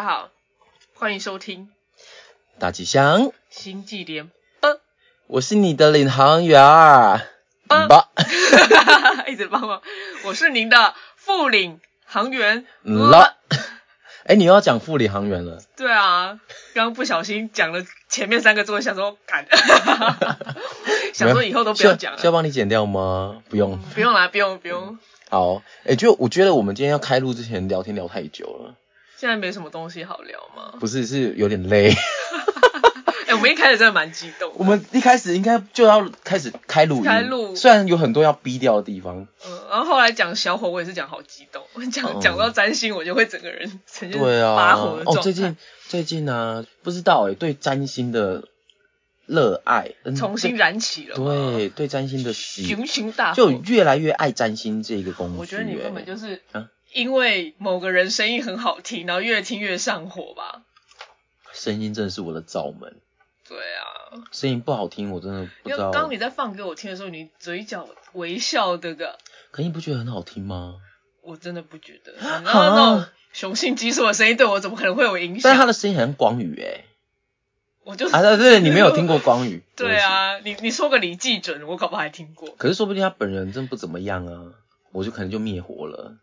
家好，欢迎收听大吉祥，星际联播。我是你的领航员儿。嗯吧，一直帮我，我是您的副领航员了。哎，你又要讲副领航员了？对啊，刚刚不小心讲了前面三个字，我想说赶，想说以后都不要讲了。需要帮你剪掉吗？不用。不用啦，不用不用。好，哎，就我觉得我们今天要开录之前聊天聊太久了。现在没什么东西好聊吗？不是，是有点累。哎、我们一开始真的蛮激动的。我们一开始应该就要开始开录音，开录虽然有很多要逼掉的地方。嗯，然后后来讲小火，我也是讲好激动。我讲哦讲到占星，我就会整个人呈现发火的状态。哦，最近最近呢、不知道哎，对占星的热爱，嗯重新燃起了嘛，对对占星的喜熊熊大火。就越来越爱占星这个工具、我觉得你根本哎就是啊因为某个人声音很好听，然后越听越上火吧？声音真的是我的罩门，对啊，声音不好听我真的不知道。刚刚你在放给我听的时候，你嘴角微笑的个，可你不觉得很好听吗？我真的不觉得。然后那种雄性激素的声音对我怎么可能会有影响？但是他的声音很像光宇哎、我就是啊对对，你没有听过光宇？对啊，你你说个李济准，我搞不好还听过，可是说不定他本人真不怎么样啊，我就可能就灭火了。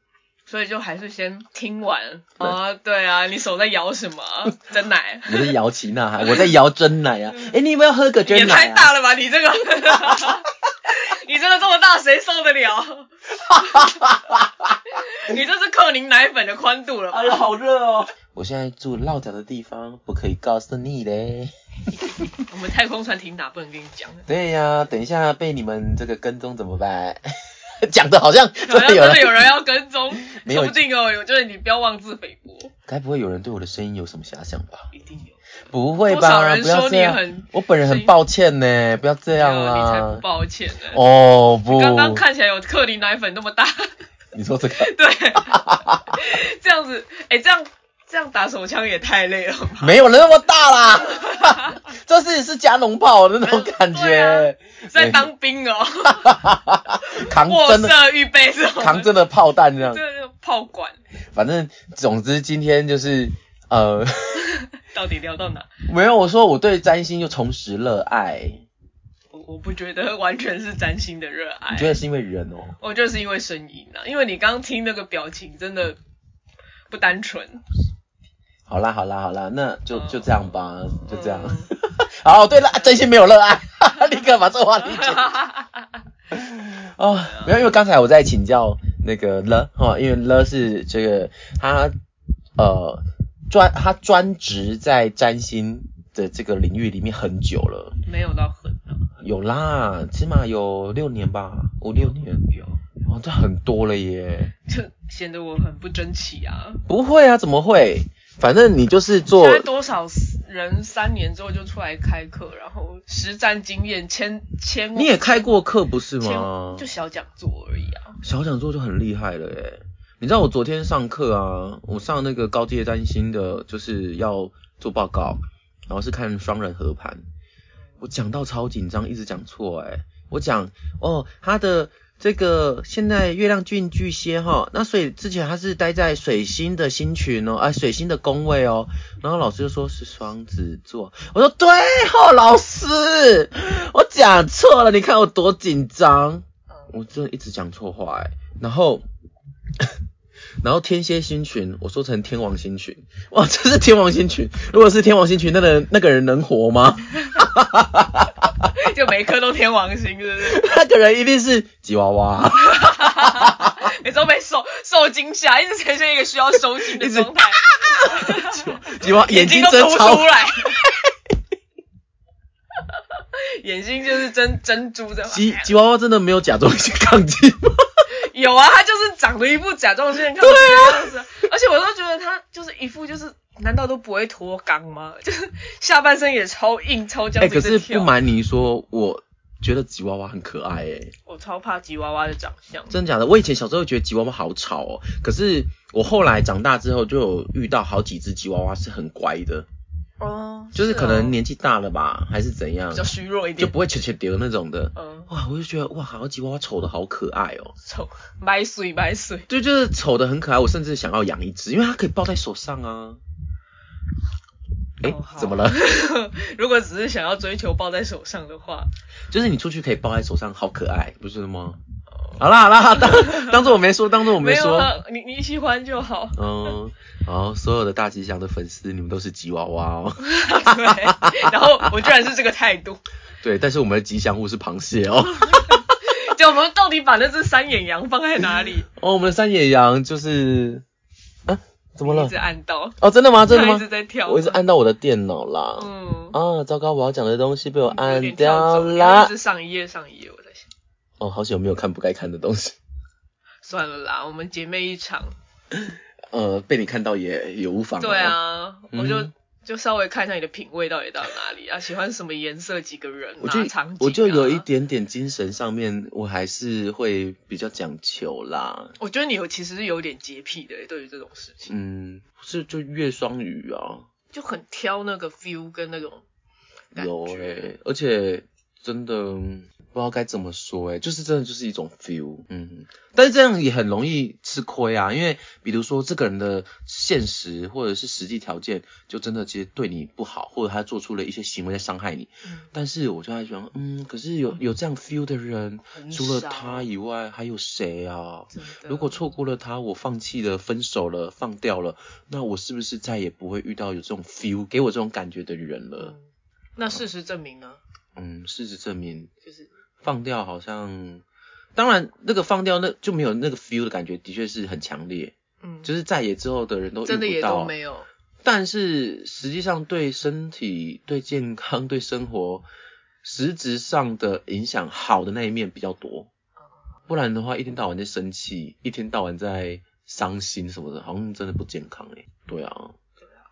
所以就还是先听完啊。对啊，你手在摇什么？真奶？你在摇旗呐喊，我在摇真奶啊！哎、你有没有喝个真也奶、啊？太大了吧，你这个，你这个这么大，谁受得了？你这是克宁奶粉的宽度了吧？哎呀，好热哦！我现在住落脚的地方，不可以告诉你嘞。我们太空船停哪不能跟你讲，对呀、等一下被你们这个跟踪怎么办？讲的好像好像真真的有人，有人要跟踪，说不定哦。我觉得你不要妄自菲薄，该不会有人对我的声音有什么遐想吧？一定有。不会吧？不要这样我本人很抱歉呢，不要这样没有你才不。抱歉呢。哦不，刚刚看起来有克林奶粉那么大，你说这个，对，这样子，哎、这样这样打手枪也太累了吧？没有人那么大啦，这是是加农炮的那种感觉，在当兵哦，扛卧真的射预备这种，扛真的炮弹这样这。个炮管反正总之今天就是呃，到底聊到哪？没有我说我对占星又重拾热爱，我我不觉得完全是占星的热爱你，觉得是因为人哦？我觉得是因为声音啊，因为你刚刚听那个表情真的不单纯，好啦好啦好啦，那就嗯就这样吧，就这样。嗯 好，对了，真心没有热爱，立刻把这个话题剪。哦，没有，因为刚才我在请教那个了哈，因为了是这个他呃专他专职在占星的这个领域里面很久了，没有到很啊，有啦，起码有六年吧，五六年，有，哦，这很多了耶。就显得我很不争气啊。不会啊，怎么会？反正你就是做现在多少人三年之后就出来开课，然后实战经验千千，你也开过课不是吗？就小讲座而已啊。小讲座就很厉害了耶。你知道我昨天上课啊，我上那个高阶担心的，就是要做报告，然后是看双人合盘，我讲到超紧张，一直讲错哎。我讲哦，他的这个现在月亮进巨蟹哈，那所以之前他是待在水星的星群哦，啊水星的宫位哦，然后老师就说是双子座，我说对哦，老师，我讲错了，你看我多紧张。我真的一直讲错话哎，然后，然后天蝎星群，我说成天王星群，哇，这是天王星群，如果是天王星群，那个人那个人能活吗？就每一颗都天王星，是不是？那个人一定是吉娃娃，每周被受受惊吓，一直呈现一个需要收紧的状态，吉娃眼睛睛都凸出，来，眼睛就是珍珍珠的。吉吉娃娃真的没有甲状腺亢进吗？有啊，他就是长得一副甲状腺亢进的样子啊，而且我都觉得他就是一副就是，难道都不会脱肛吗？就是下半身也超硬，超僵哎、可是不瞒你说，我觉得吉娃娃很可爱哎、我超怕吉娃娃的长相。真的假的？我以前小时候觉得吉娃娃好吵哦，可是我后来长大之后就有遇到好几只吉娃娃是很乖的，哦，就是可哦能年纪大了吧，还是怎样比，较虚弱一点，就不会切切丢那种的。嗯，哇，我就觉得哇，好几娃娃丑的好可爱哦，丑买水买水。对，就是丑的很可爱。我甚至想要养一只，因为它可以抱在手上啊。哎、哦怎么了？如果只是想要追求抱在手上的话，就是你出去可以抱在手上，好可爱，不是吗？好啦好啦，当当做我没说，当做我没说。啊，你你喜欢就好。嗯，好，所有的大吉祥的粉丝，你们都是吉娃娃哦。对，然后我居然是这个态度，对，但是我们的吉祥物是螃蟹哦。就我们到底把那只三眼羊放在哪里？哦，我们的三眼羊就是，啊，怎么了一直？按到，哦，真的吗？真的吗一吗？直在跳。我一直按到我的电脑啦。嗯，啊，糟糕，我要讲的东西被我按掉啦。是上一页上一页，我在想，哦，好久没有看不该看的东西。算了啦，我们姐妹一场。呃，被你看到也也无妨。对。啊，嗯我就就稍微看一下你的品味到底到哪里啊，喜欢什么颜色、几个人我就啊、场景啊我就有一点点精神上面，我还是会比较讲求啦。我觉得你有其实是有点洁癖的，对于这种事情，嗯，是就月双鱼啊，就很挑那个 feel 跟那种感觉。而且真的嗯不知道该怎么说诶、就是真的就是一种 feel，嗯，但是这样也很容易吃亏啊，因为比如说这个人的现实或者是实际条件，就真的其实对你不好，或者他做出了一些行为在伤害你，嗯。但是我就在想，嗯，可是有有这样 feel 的人，除了他以外还有谁啊？如果错过了他，我放弃了，分手了，放掉了，那我是不是再也不会遇到有这种 feel 给我这种感觉的人了？嗯。那事实证明呢，嗯，事实证明，就是放掉好像，当然那个放掉那就没有那个 feel 的感觉，的确是很强烈，嗯，就是在野之后的人都遇真的也都没有。但是实际上对身体、对健康、对生活实质上的影响，好的那一面比较多。不然的话，一天到晚在生气，一天到晚在伤心什么的，好像真的不健康诶。对啊，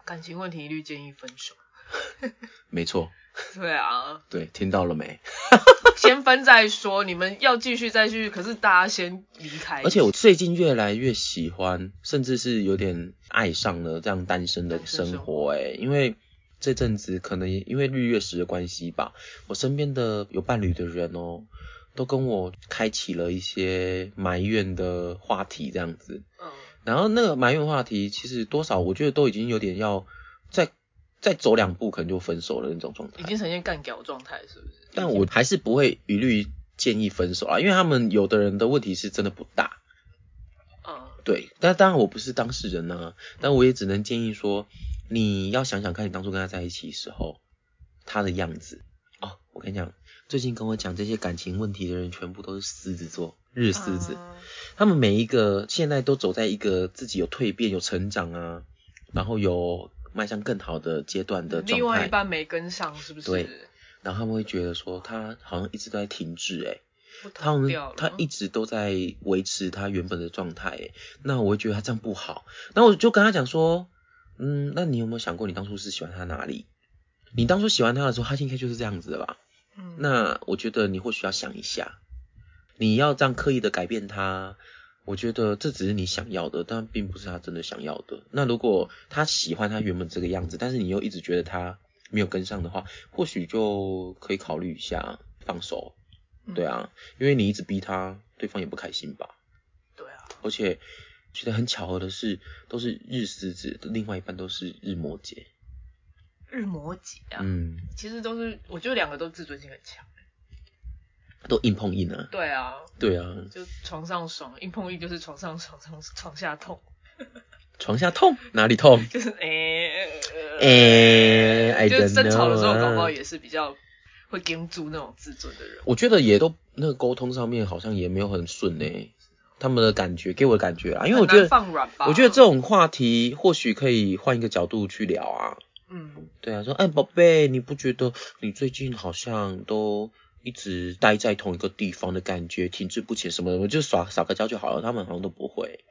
感情问题一律建议分手。没错，对啊，对，听到了没？先分再说，你们要继续再继续，可是大家先离开。而且我最近越来越喜欢，甚至是有点爱上了这样单身的生活诶，因为这阵子可能因为日月食的关系吧，我身边的有伴侣的人哦，都跟我开启了一些埋怨的话题这样子。嗯，然后那个埋怨话题，其实多少我觉得都已经有点要再再走两步，可能就分手了那种状态已。经呈现干屌状态，是不是？但我还是不会一律建议分手啊，因为他们有的人的问题是真的不大。嗯，对，但当然我不是当事人啊，但我也只能建议说，你要想想看你当初跟他在一起时候他的样子哦。我跟你讲，最近跟我讲这些感情问题的人，全部都是狮子座，日狮子，嗯他们每一个现在都走在一个自己有蜕变、有成长啊，然后有迈向更好的阶段的状态另外一态，半没跟上，是不是？对然后他们会觉得说他好像一直都在停滞，诶，不他们同调了他一直都在维持他原本的状态，诶，那我会觉得他这样不好。那我就跟他讲说，嗯，那你有没有想过你当初是喜欢他哪里？你当初喜欢他的时候，他应该就是这样子的吧？嗯那我觉得你或许要想一下，你要这样刻意的改变他，我觉得这只是你想要的，但并不是他真的想要的。那如果他喜欢他原本这个样子，但是你又一直觉得他没有跟上的话，或许就可以考虑一下放手。对，啊，因为你一直逼他，对方也不开心吧。对啊，而且觉得很巧合的是，都是日狮子，另外一半都是日摩羯。日摩羯啊，嗯，其实都是，我觉得两个都自尊心很强。都硬碰硬啊。对啊，对啊，就床上爽，硬碰硬就是床上爽，床床下痛，床下痛？哪里痛？就是诶诶、就是争吵的时候不好也是比较会跟住那种自尊的人。我觉得也都那个沟通上面好像也没有很顺诶、他们的感觉给我的感觉啊，因为我觉得放软吧，我觉得这种话题或许可以换一个角度去聊啊。嗯，对啊，说哎宝贝，你不觉得你最近好像都一直待在同一个地方的感觉，停滞不前什么的，我就耍撒个娇就好了。他们好像都不会，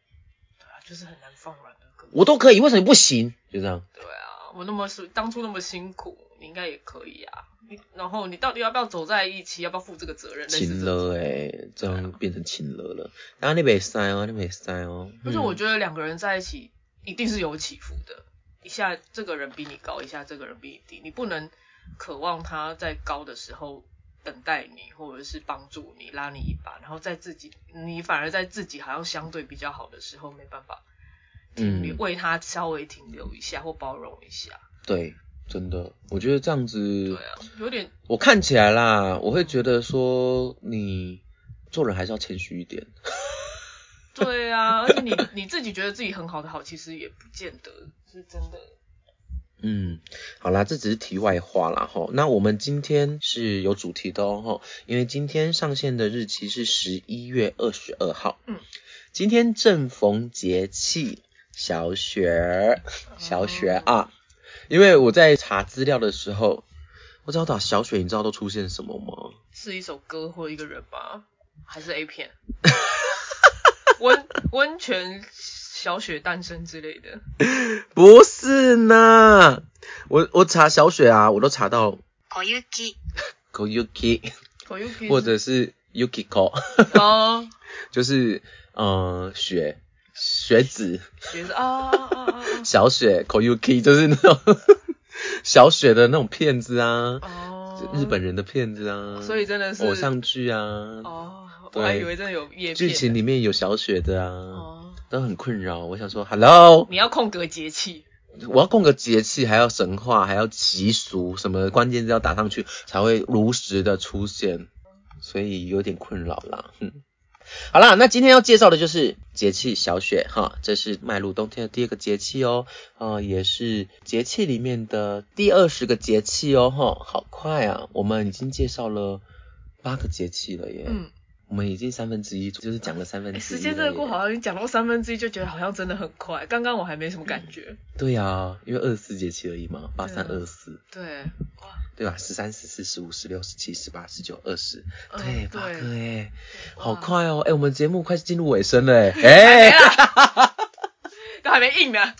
对啊，就是很难放软的个。我都可以，为什么你不行？就这样。对啊，我那么是当初那么辛苦，你应该也可以啊。你然后你到底要不要走在一起？要不要负这个责任？类似情这种了哎、这样变成亲了了。然后你没塞哦，你没塞哦。而且我嗯觉得两个人在一起一定是有起伏的，一下这个人比你高，一下这个人比你低，你不能渴望他在高的时候等待你，或者是帮助你拉你一把，然后在自己你反而在自己好像相对比较好的时候没办法停留，嗯为他稍微停留一下或包容一下。对，真的，我觉得这样子，对啊，有点我看起来啦，我会觉得说你做人还是要谦虚一点。对啊，而且你 你自己觉得自己很好的好，其实也不见得是真的。嗯，好啦，这只是题外话啦哈。那我们今天是有主题的哦哈，因为今天上线的日期是十一月二十二号。嗯，今天正逢节气小雪，小雪啊。因为我在查资料的时候，我知道打小雪，你知道都出现什么吗？是一首歌或一个人吧？还是 A 片？温温泉小雪诞生之类的？不是呢，我我查小雪啊，我都查到。Koyuki，Koyuki，或者是 Yukiko，哦，就是呃雪。雪子，雪子啊啊啊！小雪 Koyuki 就是那种。小雪的那种 骗子啊，哦，日本人的片子啊，所以真的是偶像剧啊，哦，我还以为真的有叶剧情里面有小雪的啊，哦，都很困扰。我想说，Hello，你要空格节气，我要空个节气，还要神话，还要习俗，什么关键字要打上去才会如实的出现，所以有点困扰啦。哼，好啦，那今天要介绍的就是节气小雪哈，这是迈入冬天的第二个节气哦，啊，也是节气里面的第二十个节气哦哈，好快啊，我们已经介绍了八个节气了耶。嗯。我们已经三分之一，就是讲了三分之一。时间真的过，好像你讲到三分之一，就觉得好像真的很快。刚刚我还没什么感觉。对呀，因为二十四节气而已嘛，八三二四。对，哇，对吧？十三、十四、十五、十六、十七、十八、十九、二十，嗯对，八对个哎，好快哦！哎，我们节目快进入尾声了哎，哎，都还没硬呢，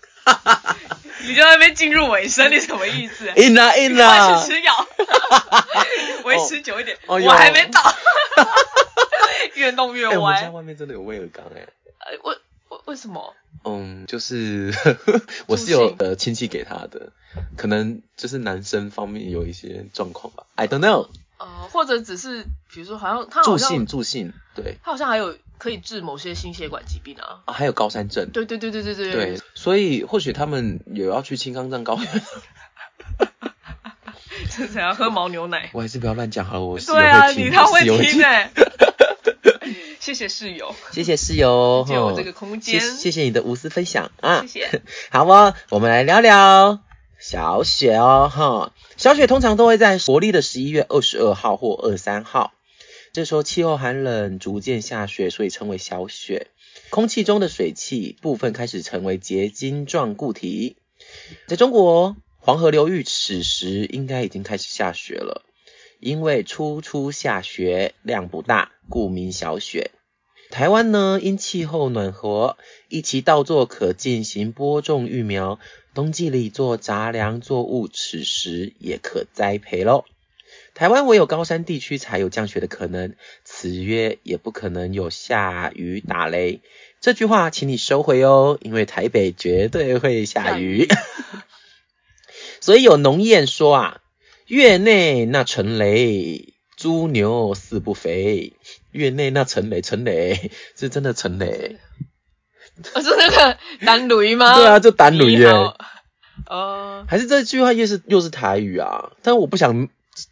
你就在那边进入尾声，你什么意思？硬啦硬啊！快去！吃药，维持久一点，我还没到，越弄越哎，我们家歪。外面真的有威尔刚哎。呃为为为什么？嗯，就是 我是有呃亲戚给他的，可能就是男生方面有一些状况吧，I don't know。呃，或者只是比如说，好像他好像助兴助兴，对他好像还有可以治某些心血管疾病啊。啊，还有高山症，对对对对对对对，所以或许他们有要去青冈藏高原，是怎样喝牦牛奶？我还是不要乱讲好了，我室友对啊，你他会听哎、谢谢室友，谢谢室友，借我这个空谢间，谢谢你的无私分享啊，谢谢。好哦，我们来聊聊小雪哦，哈，小雪通常都会在国历的十一月二十二号或二三号，这时候气候寒冷，逐渐下雪，所以称为小雪。空气中的水汽部分开始成为结晶状固体。在中国黄河流域，此时应该已经开始下雪了，因为初初下雪量不大，故名小雪。台湾呢，因气候暖和，一期稻作可进行播种育苗，冬季里做杂粮作物，此时也可栽培喽。台湾唯有高山地区才有降雪的可能，此月也不可能有下雨打雷。这句话请你收回哦，因为台北绝对会下雨。所以有农谚说啊，月内那陈雷，猪牛四不肥。月内那陈雷，陈雷是真的陈雷。哦，是那个单驴吗？对啊，就单驴耶。你好呃，还是这句话又是又是台语啊？但我不想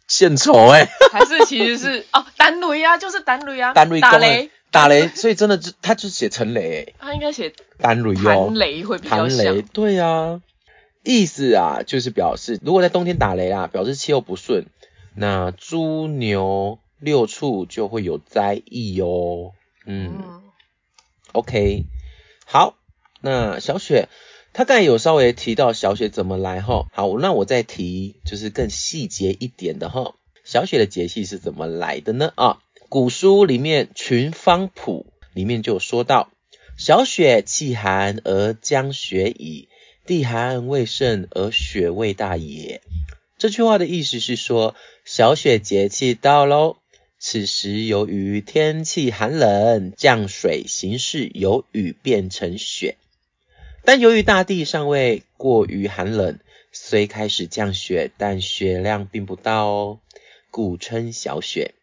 献丑哎、还是其实是哦，单雷啊，就是单雷啊，单驴打雷，打雷，所以真的就他就写陈雷、欸，他应该写单雷哦弹，雷会比较弹雷，像。对啊，意思啊就是表示如果在冬天打雷啊，表示气候不顺，那猪牛六畜就会有灾异哦。嗯嗯，OK，好，那小雪，他刚才有稍微提到小雪怎么来哈，好，那我再提就是更细节一点的哈，小雪的节气是怎么来的呢？啊，古书里面《群芳谱》里面就有说到，小雪气寒而将雪矣，地寒未盛而雪未大也。这句话的意思是说，小雪节气到喽。此时由于天气寒冷，降水形式由雨变成雪，但由于大地尚未过于寒冷，虽开始降雪，但雪量并不大哦，故称小雪。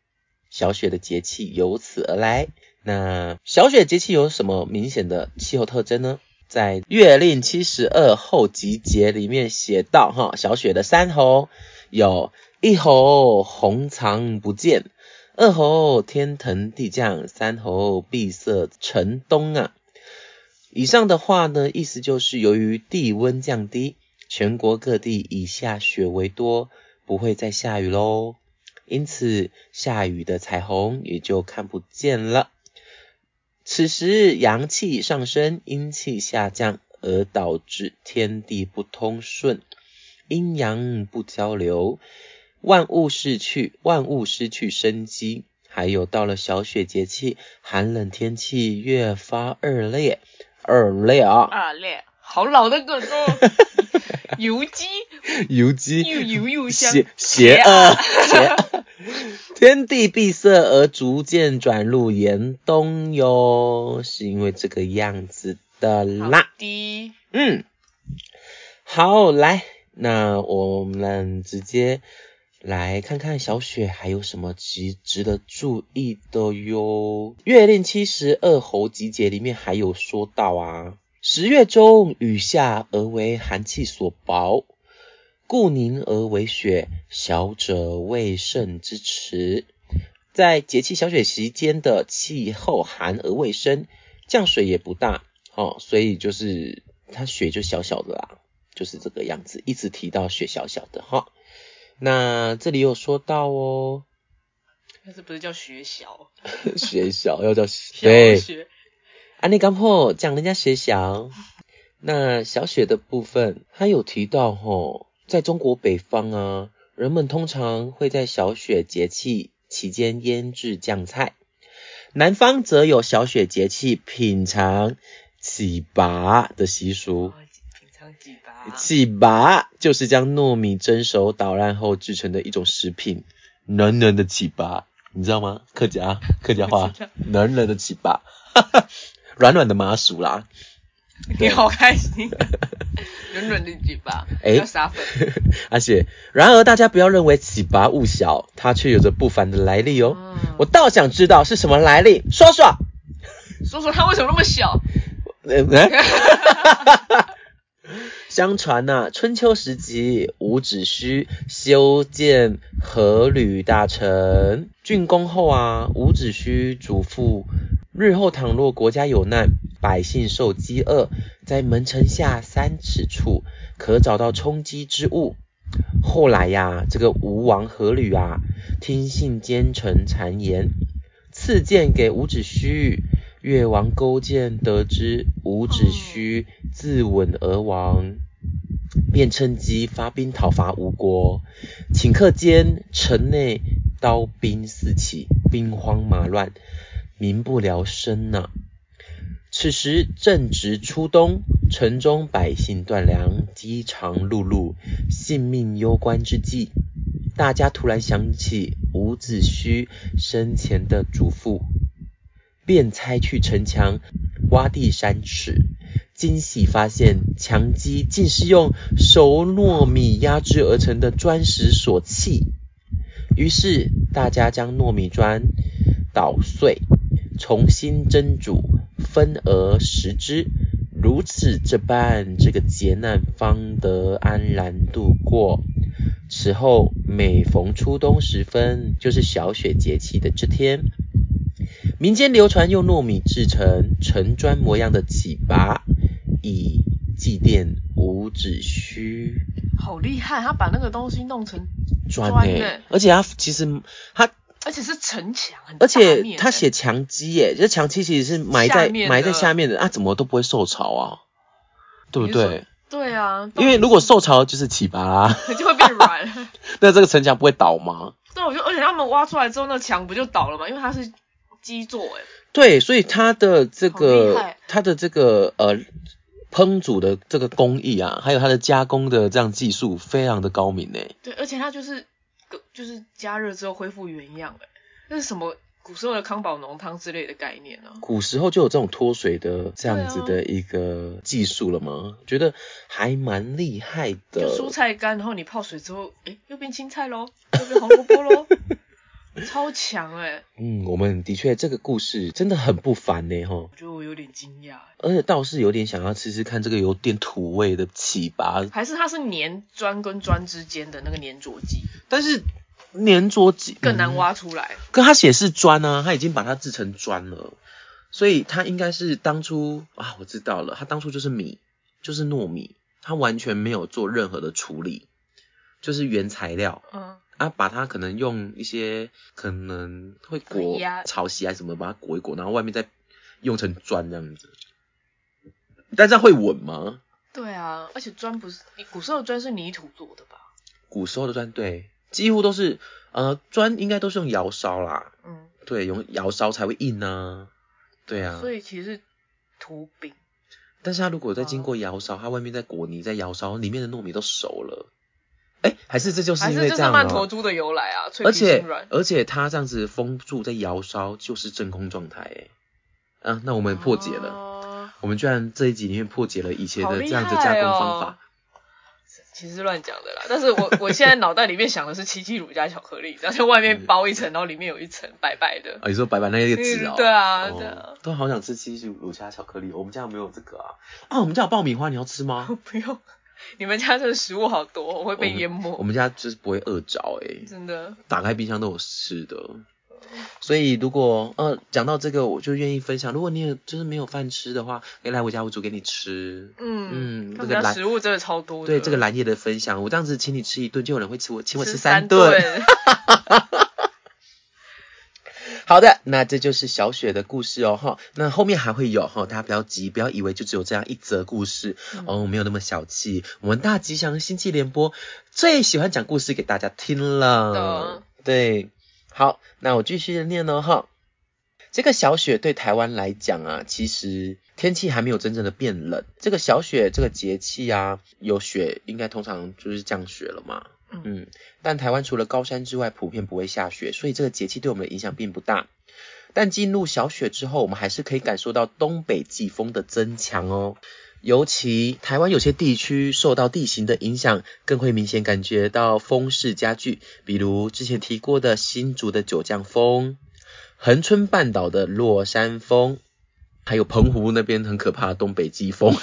小雪的节气由此而来。那小雪节气有什么明显的气候特征呢？在《月令七十二候集结》里面写到，哈，小雪的三候有一候红藏不见，二候天腾地降，三候闭塞成冬啊。以上的话呢，意思就是由于地温降低，全国各地以下雪为多，不会再下雨喽。因此，下雨的彩虹也就看不见了。此时阳气上升，阴气下降，而导致天地不通顺，阴阳不交流，万物失去万物失去生机。还有到了小雪节气，寒冷天气越发恶劣，恶劣啊！恶劣，好老的梗哦。油鸡，油鸡，又油又香，邪邪恶，邪 恶。天地闭塞而逐渐转入严冬哟，是因为这个样子的啦。的，嗯，好，来，那我们直接来看看小雪还有什么值值得注意的哟。月令七十二候集结里面还有说到啊，十月中雨下而为寒气所薄。故凝而为雪，小者未盛之迟。在节气小雪期间的气候寒而未生，降水也不大，哦，所以就是它雪就小小的啦，就是这个样子。一直提到雪小小的哈，那这里有说到哦，但是不是叫雪小？雪小要叫小对，雪，安利刚破讲人家学校，那小雪的部分，它有提到吼，在中国北方啊，人们通常会在小雪节气期间腌制酱菜，南方则有小雪节气品尝糍粑的习俗。哦品尝几把，糍粑就是将糯米蒸熟捣烂后制成的一种食品，暖暖的糍粑，你知道吗？客家客家话。暖暖的糍粑，软软的麻薯啦。你好开心，软软的鸡巴，哎要撒粉。而且，然而大家不要认为糍粑物小，它却有着不凡的来历哦。嗯我倒想知道是什么来历，说说。说说它为什么那么小？相传呐、春秋时期，伍子胥修建阖闾大城，竣工后啊，伍子胥嘱咐，日后倘若国家有难，百姓受饥饿，在门城下三尺处可找到充饥之物。后来呀，这个吴王阖闾啊，听信奸臣谗言，赐剑给伍子胥。越王勾践得知伍子胥自刎而亡，便趁机发兵讨伐吴国。顷刻间，城内刀兵四起，兵荒马乱，民不聊生呐、此时正值初冬，城中百姓断粮，饥肠辘辘，性命攸关之际，大家突然想起伍子胥生前的嘱咐，便拆去城墙挖地三尺，惊喜发现墙基竟是用熟糯米压制而成的砖石所砌。于是大家将糯米砖捣碎，重新蒸煮，分而食之。如此这般，这个劫难方得安然度过。此后，每逢初冬时分，就是小雪节气的这天，民间流传用糯米制成城砖模样的糍粑，以祭奠伍子胥。好厉害，他把那个东西弄成，砖诶、欸而且他其实他，而且是城墙，很而且他写墙基耶，这墙基其实是埋在埋在下面的，啊，怎么都不会受潮啊，对不对？对啊，因为如果受潮就是糍粑啦，就会变软。那这个城墙不会倒吗？对，我就而且他们挖出来之后，那墙不就倒了吗？因为它是基座，哎，对，所以它的这个它的这个呃烹煮的这个工艺啊，还有它的加工的这样技术非常的高明呢。对，而且它就是就是加热之后恢复原样，哎，那是什么古时候的康宝浓汤之类的概念呢、古时候就有这种脱水的这样子的一个技术了吗？觉得还蛮厉害的。就蔬菜干，然后你泡水之后，哎，又变青菜喽，又变红萝卜喽，超强哎、嗯，我们的确这个故事真的很不凡呢哈，我觉得我有点惊讶，而且倒是有点想要吃吃看这个有点土味的糍粑，还是它是粘砖跟砖之间的那个粘着剂？但是粘着剂更难嗯挖出来。可它写是砖啊，它已经把它制成砖了，所以它应该是当初啊，我知道了，它当初就是米，就是糯米，它完全没有做任何的处理，就是原材料。嗯，啊，把它可能用一些可能会裹草席还是什么，把它裹一裹，然后外面再用成砖这样子。但这样会稳吗？对啊，而且砖不是你古时候的砖是泥土做的吧？古时候的砖对，几乎都是呃砖应该都是用窑烧啦，嗯，对，用窑烧才会硬啊，对啊。所以其实土饼。但是它如果再经过窑烧，它外面再裹泥再窑烧，里面的糯米都熟了。哎，还是这就是还是这是因为这样曼陀哦。珠的由来啊，脆且。而且它这样子封住在窑烧，就是真空状态哎。啊，那我们破解了，哦我们居然这一集里面破解了以前的这样子加工方法哦。其实是乱讲的啦，但是我 我现在脑袋里面想的是七七乳加巧克力，然后在外面包一层，然后里面有一层白白的。啊，你说白白那个纸哦？嗯对啊哦对啊都好想吃七七乳加巧克力，我们家没有这个啊。啊，我们家有爆米花，你要吃吗？不用，你们家这个食物好多，我会被淹没。我们家就是不会饿着哎、真的，打开冰箱都有吃的。所以如果呃讲到这个，我就愿意分享。如果你有就是没有饭吃的话，可以来我家我煮给你吃。嗯嗯他们家这个蓝食物真的超多的。对这个蓝叶的分享，我这样子请你吃一顿，就有人会吃我请我吃吃三顿。顿。好的，那这就是小雪的故事哦哈。那后面还会有哈，大家不要急，不要以为就只有这样一则故事、嗯哦，没有那么小气。我们大吉祥星际联播最喜欢讲故事给大家听了的。对，好，那我继续地念哦哈。这个小雪对台湾来讲啊，其实天气还没有真正的变冷。这个小雪这个节气啊，有雪应该通常就是降雪了嘛。嗯嗯，但台湾除了高山之外，普遍不会下雪，所以这个节气对我们的影响并不大。但进入小雪之后，我们还是可以感受到东北季风的增强哦。尤其台湾有些地区受到地形的影响，更会明显感觉到风势加剧，比如之前提过的新竹的九降风、恒春半岛的落山风，还有澎湖那边很可怕的东北季风。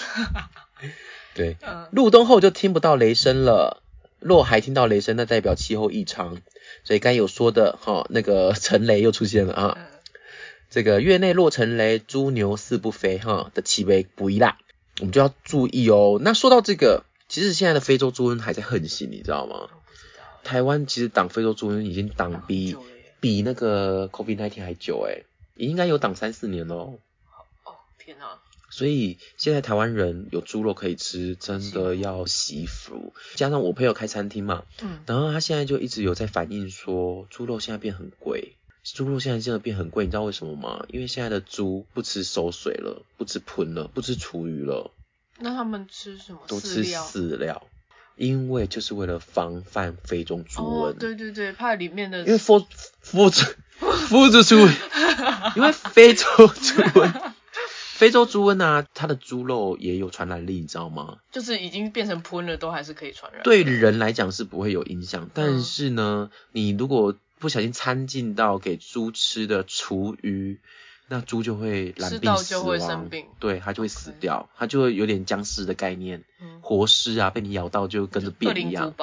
对，嗯入冬后就听不到雷声了，若还听到雷声，那代表气候异常。所以该有说的哈，那个 陈雷又出现了啊。嗯这个月内落成雷，猪牛四不肥哈的气味不一啦，我们就要注意哦。那说到这个，其实现在的非洲猪瘟还在横行，你知道吗？台湾其实挡非洲猪瘟已经挡比比那个 COVID 1 9还久诶，应该有挡三四年喽。哦天哪！所以现在台湾人有猪肉可以吃，真的要惜福。加上我朋友开餐厅嘛，嗯然后他现在就一直有在反映说，猪肉现在变很贵。猪肉现在真的变很贵，你知道为什么吗？因为现在的猪不吃馊水了，不吃喷了，不吃厨余了，那他们吃什么都吃饲料？因为就是为了防范非洲猪瘟。哦，对对对，怕里面的因为夫夫猪夫猪猪，因为非洲猪瘟，非洲猪瘟啊，它的猪肉也有传染力，你知道吗？就是已经变成喷了，都还是可以传染。对人来讲是不会有影响，嗯。但是呢，你如果不小心掺进到给猪吃的厨余，那猪就会染病死亡。生病。对，它就会死掉，它就会有点僵尸的概念，嗯，活尸啊，被你咬到就跟着变一样。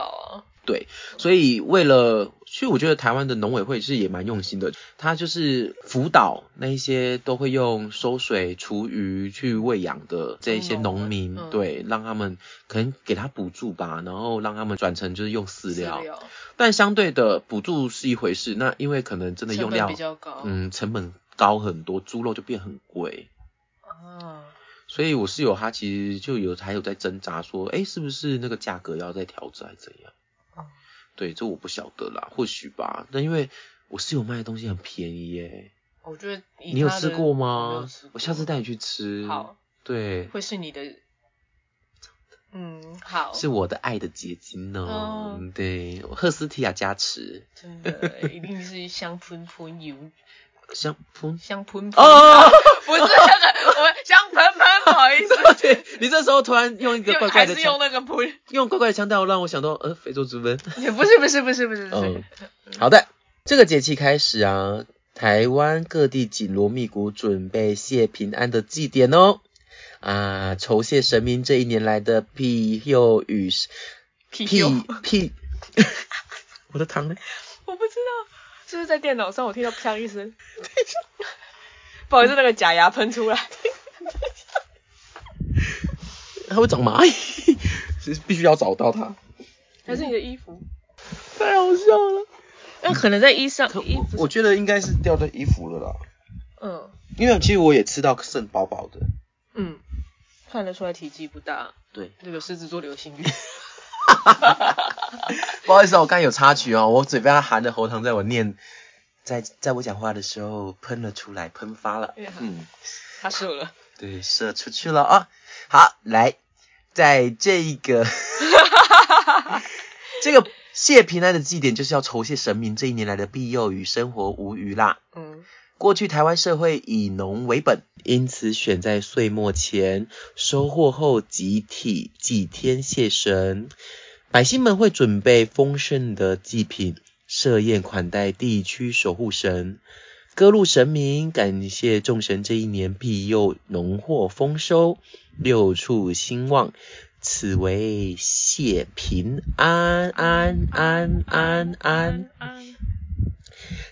对，所以为了，其实我觉得台湾的农委会是也蛮用心的，他就是辅导那一些都会用收水、厨余去喂养的这一些农民，对，让他们可能给他补助吧，然后让他们转成就是用饲料，料但相对的补助是一回事，那因为可能真的用料比较高。嗯成本高很多，猪肉就变很贵。啊，所以我室友他其实就有还有在挣扎说，哎，是不是那个价格要再调整还是怎样？嗯对，这我不晓得啦，或许吧。但因为我室友卖的东西很便宜耶，我觉得你有吃过吗？我下次过带你去吃。好，对，会是你的，嗯，好，是我的爱的结晶呢。哦嗯对，赫斯提亚加持，真的一定是香喷喷油，香喷。香喷喷。哦，不是那个，我们香喷喷，不好意思，对 你这时候突然用一个怪怪的腔，还是用那个喷，用怪怪的腔调让我想到，呃，非洲猪瘟。也不是不是不是不是不是嗯，好的，这个节气开始啊，台湾各地紧锣密鼓准备谢平安的祭典哦。啊，酬谢神明这一年来的庇佑与屁屁屁，屁，我的糖呢？我不知道，是不是在电脑上我听到啪一声？不好意思，那个假牙喷出来。它会长蚂蚁，是必须要找到它。还是你的衣服？太好笑了。那可能在衣上衣服。我我觉得应该是掉在衣服了啦，嗯因为其实我也吃到剩饱饱的。嗯，看得出来体积不大。对，那个狮子座流星雨。不好意思啊，我刚才有插曲哦，我嘴巴含着喉糖，在我念，在在我讲话的时候喷了出来，喷发了。嗯，他射了。对，射出去了啊。好，来，在这一个 这个谢平安的祭典，就是要酬谢神明这一年来的庇佑与生活无虞啦。嗯过去台湾社会以农为本，因此选在岁末前收获后集体祭天谢神。百姓们会准备丰盛的祭品，设宴款待地区守护神，歌路神明，感谢众神这一年庇佑农获丰收，六畜兴旺。此为谢平安安安安安。安。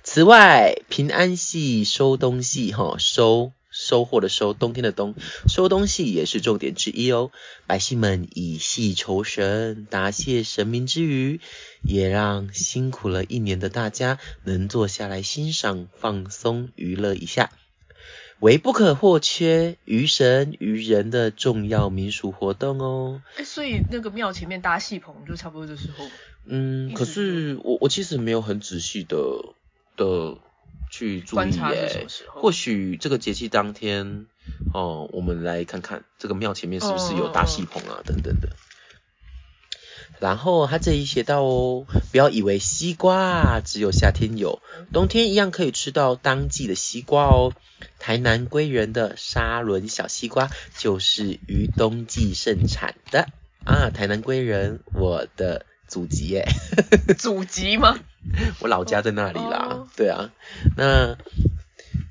此外，平安系收东西哈收收获的收，冬天的冬，收东西也是重点之一哦。百姓们以戏酬神，答谢神明之余，也让辛苦了一年的大家能坐下来欣赏、放松、娱乐一下。为不可或缺于神于人的重要民俗活动哦。哎，所以那个庙前面搭戏棚就差不多这时候。嗯，可是我我其实没有很仔细的的去注意耶或许这个节气当天，哦，我们来看看这个庙前面是不是有搭戏棚啊，等等的。然后他这里写到哦，不要以为西瓜只有夏天有，冬天一样可以吃到当季的西瓜哦。台南归仁的沙仑小西瓜就是于冬季盛产的啊。台南归仁，我的祖籍耶。祖籍吗？我老家在那里啦，哦对啊，那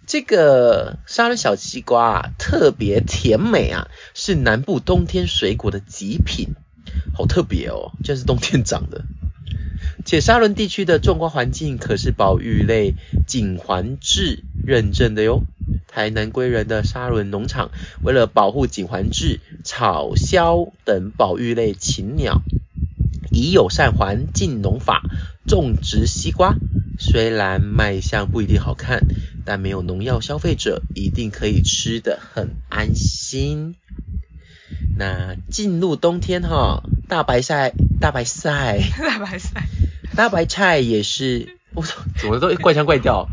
这个沙仑小西瓜啊，特别甜美啊，是南部冬天水果的极品，好特别哦，居然是冬天长的。且沙仑地区的种瓜环境可是保育类景环志认证的哟。台南归仁的沙仑农场为了保护景环志、草鸮等保育类禽鸟，以友善环境农法种植西瓜，虽然卖相不一定好看，但没有农药，消费者一定可以吃得很安心。那进入冬天哈，大白菜、大白菜、大白菜。大白菜也是，我操，怎么都怪腔怪调。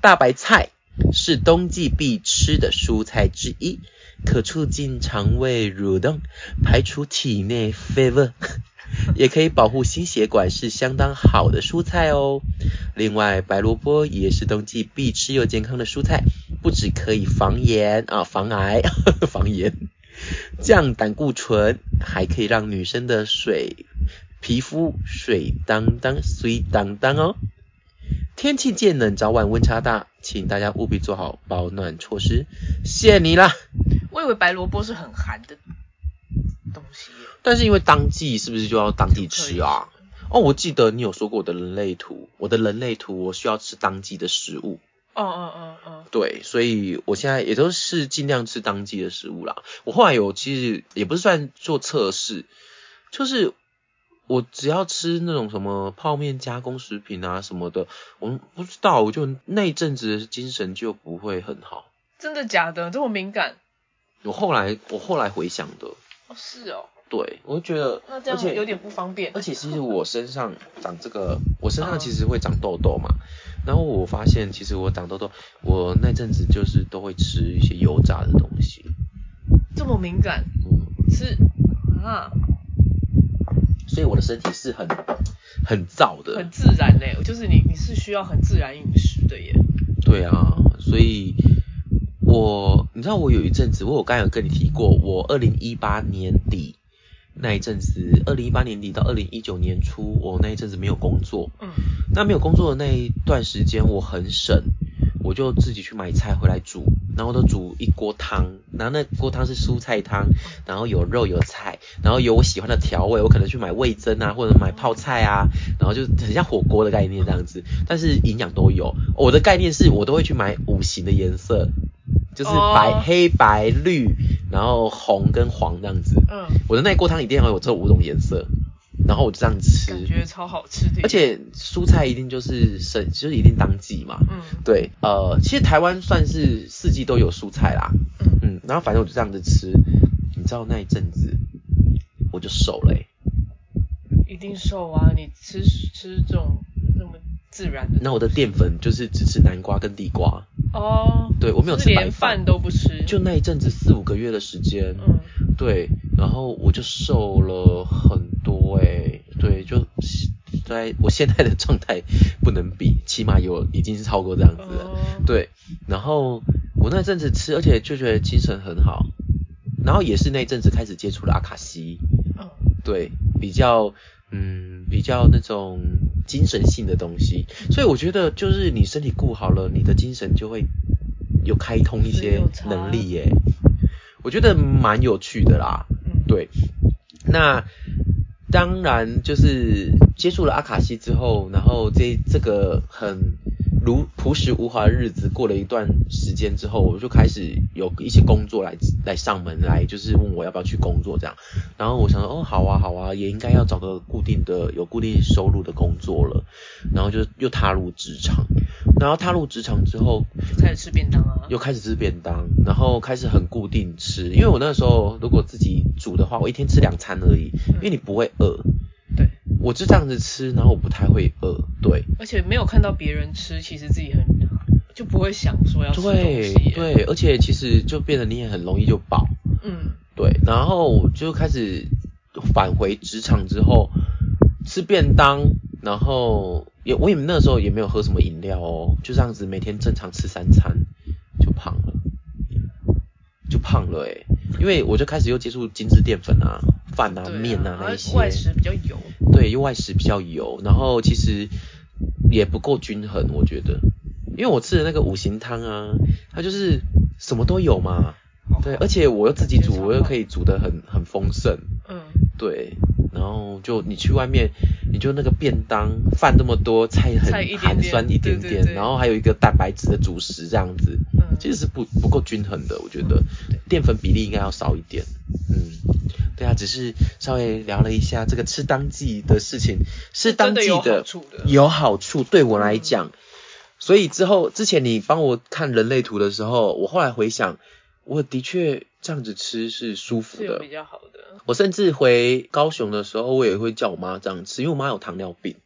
大白菜是冬季必吃的蔬菜之一，可促进肠胃蠕动，排除体内废物，也可以保护心血管，是相当好的蔬菜哦。另外，白萝卜也是冬季必吃又健康的蔬菜，不只可以防炎啊，防癌，防炎，降胆固醇，还可以让女生的水皮肤水当当、水当当哦。天气渐冷，早晚温差大，请大家务必做好保暖措施。谢你啦！我以为白萝卜是很寒的东西。但是因为当季是不是就要当地吃啊？哦，我记得你有说过我的人类图，我的人类图我需要吃当季的食物，哦哦哦哦。对，所以我现在也都是尽量吃当季的食物啦。我后来有其实也不是算做测试，就是我只要吃那种什么泡面加工食品啊什么的，我不知道，我就那一阵子的精神就不会很好。真的假的？这么敏感？我后来我后来回想的，哦，是哦。对我就觉得，那这而且样有点不方便。而且其实我身上长这个，我身上其实会长痘痘嘛。然后我发现，其实我长痘痘，我那阵子就是都会吃一些油炸的东西。这么敏感，嗯，是啊，所以我的身体是很很燥的。很自然呢。就是你你是需要很自然饮食的耶。对啊，所以我你知道我有一阵子，我有刚有跟你提过，我二零一八年底那一阵子，二零一八年底到二零一九年初，我那一阵子没有工作。嗯那没有工作的那一段时间，我很省，我就自己去买菜回来煮，然后都煮一锅汤，然后那锅汤是蔬菜汤，然后有肉有菜，然后有我喜欢的调味，我可能去买味增啊，或者买泡菜啊，然后就很像火锅的概念这样子，但是营养都有。我的概念是我都会去买五行的颜色，就是白、哦黑白绿，然后红跟黄这样子。嗯，我的那锅汤一定要有这五种颜色，然后我就这样吃。感觉超好吃的，而且蔬菜一定就是生，就是一定当季嘛。嗯对，呃，其实台湾算是四季都有蔬菜啦。嗯嗯，然后反正我就这样子吃，你知道那一阵子我就瘦了、欸，一定瘦啊！你吃吃这种那么自然的，那我的淀粉就是只吃南瓜跟地瓜，哦，对我没有吃白饭。连饭都不吃，就那一阵子四五个月的时间，嗯。对，然后我就瘦了很多诶、对，就在我现在的状态不能比，起码有已经是超过这样子了。哦，对，然后我那阵子吃，而且就觉得精神很好，然后也是那阵子开始接触了阿卡西，嗯。对，比较嗯比较那种精神性的东西，所以我觉得就是你身体顾好了，你的精神就会有开通一些能力耶，我觉得蛮有趣的啦，嗯，对，那当然就是接触了阿卡西之后，然后这这个很如朴实无华的日子过了一段时间之后，我就开始有一些工作来来上门来，就是问我要不要去工作这样。然后我想说，哦，好啊，好啊，也应该要找个固定的有固定收入的工作了。然后就又踏入职场，然后踏入职场之后，就开始吃便当啊，又开始吃便当，然后开始很固定吃，因为我那时候如果自己煮的话，我一天吃两餐而已，因为你不会饿。对，我就这样子吃，然后我不太会饿，对，而且没有看到别人吃，其实自己很就不会想说要吃东对西，，对，而且其实就变得你也很容易就饱，嗯。对，然后我就开始返回职场之后吃便当，然后也我也那时候也没有喝什么饮料哦，就这样子每天正常吃三餐，就胖了，就胖了诶、因为我就开始又接触精致淀粉啊、饭啊、对面啊那一些，外食比较油，对，又外食比较油，然后其实也不够均衡，我觉得，因为我吃的那个五行汤啊，它就是什么都有嘛，对，而且我又自己煮，我又可以煮的很很丰盛，嗯。对，然后就你去外面，你就那个便当饭那么多，菜很寒酸一点点，对对对然后还有一个蛋白质的主食这样子，嗯，其实是不不够均衡的，我觉得 淀粉比例应该要少一点。嗯，对啊，只是稍微聊了一下这个吃当季的事情，是当季真的有好处的有好处，对我来讲。所以之后之前你帮我看人类图的时候，我后来回想，我的确这样子吃是舒服的。是比。较好的。我甚至回高雄的时候，我也会叫我妈这样吃，因为我妈有糖尿病。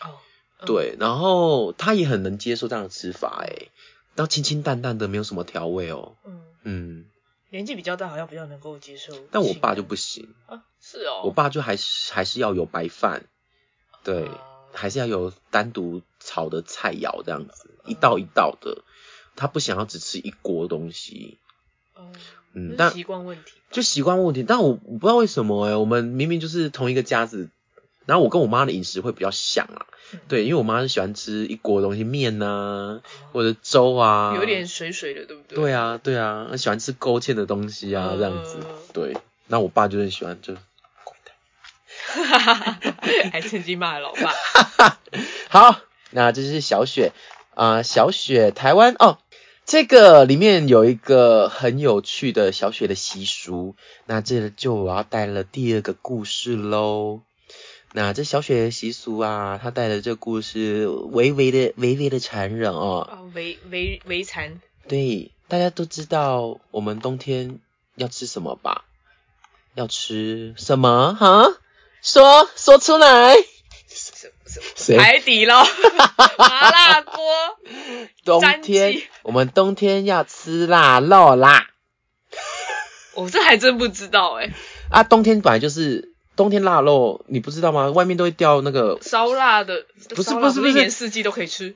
哦，嗯，对，然后她也很能接受这样的吃法，诶，然后清清淡淡的，没有什么调味哦。嗯，嗯，年纪比较大，好像比较能够接受，但我爸就不行，啊，是哦，我爸就还是还是要有白饭，对，啊。还是要有单独炒的菜肴这样子，一道一道的，他不想要只吃一锅东西。嗯，嗯，但习惯问题，就习惯问题，但我我不知道为什么诶、我们明明就是同一个家子，然后我跟我妈的饮食会比较像啊，嗯。对，因为我妈是喜欢吃一锅东西，面呐、或者粥啊，有点水水的，对不对？对啊，对啊，很喜欢吃勾芡的东西啊，嗯这样子，对，那我爸就很喜欢就。还趁机骂老爸，好，那这是小雪啊、呃小雪台湾哦，这个里面有一个很有趣的小雪的习俗，那这就我要带了第二个故事喽。那这小雪的习俗啊，她带的这故事微微的、微微的残忍哦。啊，微微微残，对，大家都知道我们冬天要吃什么吧？要吃什么？哈？说说出来。海底捞。麻辣锅，冬天我们冬天要吃腊肉啦！我这还真不知道哎，啊，冬天本来就是冬天腊肉，你不知道吗？外面都会掉那个，烧腊的不是不是不是。一年四季都可以吃，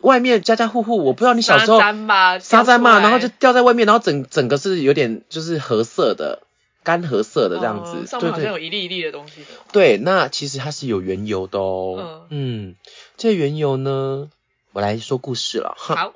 外面家家户户，我不知道你小时候沙砧吧，沙砧嘛，然后就掉在外面，然后整整个是有点就是褐色的，干褐色的这样子，哦上面好像有一粒一粒的东西的。对，那其实它是有缘由的哦。嗯，这缘由呢，我来说故事了哈。好，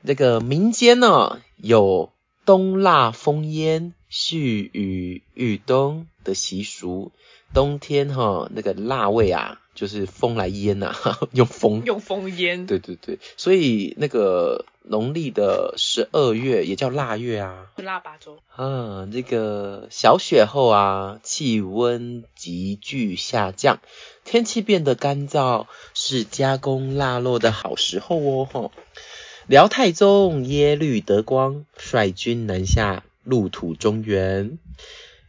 那个民间呢有冬腊风烟、续雨雨冬的习俗。冬天哈，那个腊味啊，就是风来腌呐、啊，用风。用风烟。对对对，所以那个农历的十二月也叫腊月啊。是腊八粥。啊，这个小雪后啊，气温急剧下降，天气变得干燥，是加工腊肉的好时候哦。吼，辽太宗耶律德光率军南下入土中原，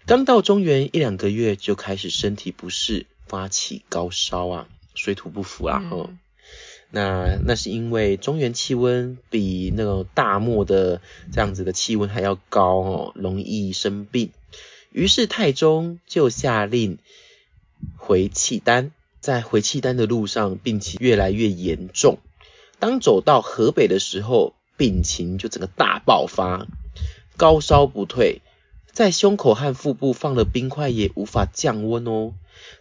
刚到中原一两个月就开始身体不适，发起高烧啊，水土不服啦。吼、嗯那那是因为中原气温比那种大漠的这样子的气温还要高哦，容易生病。于是太宗就下令回契丹，在回契丹的路上，病情越来越严重。当走到河北的时候，病情就整个大爆发，高烧不退，在胸口和腹部放了冰块也无法降温哦。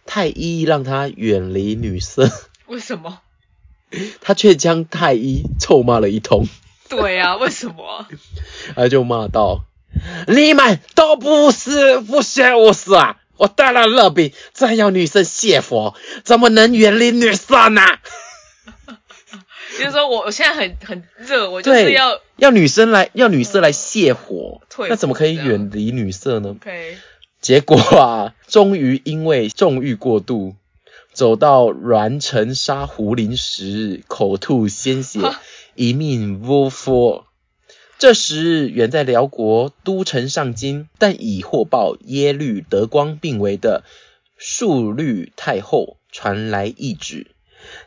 太医让他远离女色。为什么？他却将太医臭骂了一通，对啊，为什么？他就骂道：“你们都不是不学无术啊！我得了热病，再要女生谢佛，怎么能远离女色呢？就是说我我现在很很热，我就是要要女生来，要女色来泻火，那怎么可以远离女色呢？OK。结果啊，终于因为纵欲过度，走到栾城沙湖林时，口吐鲜血，一命呜呼。这时，远在辽国都城上京，但已获报耶律德光病危的肃律太后传来懿旨：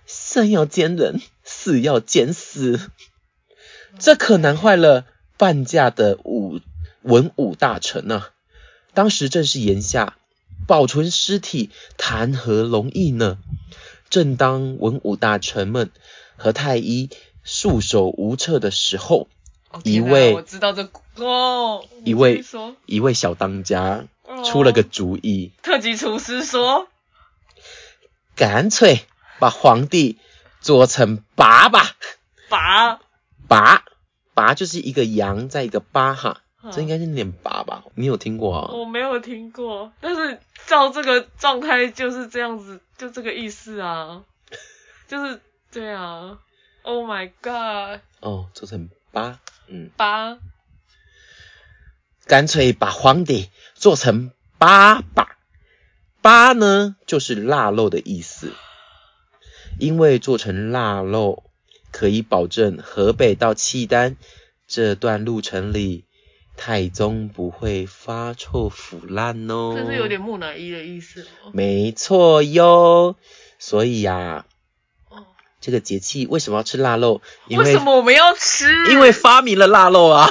生要奸人，死要奸死。这可难坏了半价的武文武大臣啊！当时正是炎夏，保存尸体谈何容易呢？正当文武大臣们和太医束手无策的时候，一位我知道这哦，一位一位小当家哦出了个主意，特级厨师说，干脆把皇帝做成拔吧。拔，拔拔就是一个羊在一个八哈，嗯这应该是念拔吧？你有听过啊？我没有听过，但是照这个状态就是这样子，就这个意思啊，就是对啊，Oh my god，哦，做成八，嗯。粑，干脆把皇帝做成八把。八呢，就是腊肉的意思。因为做成腊肉，可以保证河北到契丹这段路程里，太宗不会发臭腐烂哦。这是有点木乃伊的意思哦。没错哟。所以呀、哦，这个节气为什么要吃腊肉？因为为什么我们要吃？因为发明了腊肉啊。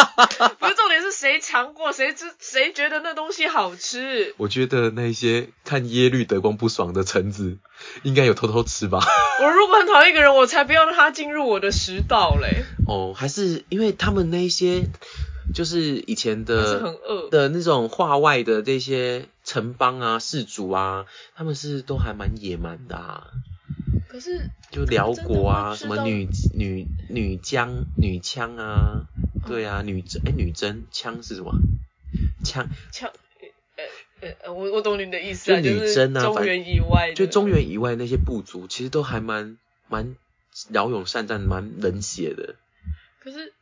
不是重点是谁尝过，谁知谁觉得那东西好吃？我觉得那些看耶律德光不爽的臣子，应该有偷偷吃吧？我如果很讨厌一个人，我才不要让他进入我的食道嘞，哦，还是因为他们那些就是以前的是很的饿。的那种画外的这些城邦啊、氏族啊，他们是都还蛮野蛮的啊。可是就辽国啊，什么女女女将、女枪啊，对啊，女真哎女真枪是什么？枪枪，呃呃呃，我我懂你的意思啊，就女真啊反中原以外，就中原以外那些部族，其实都还蛮蛮骁勇善战、蛮冷血的。可是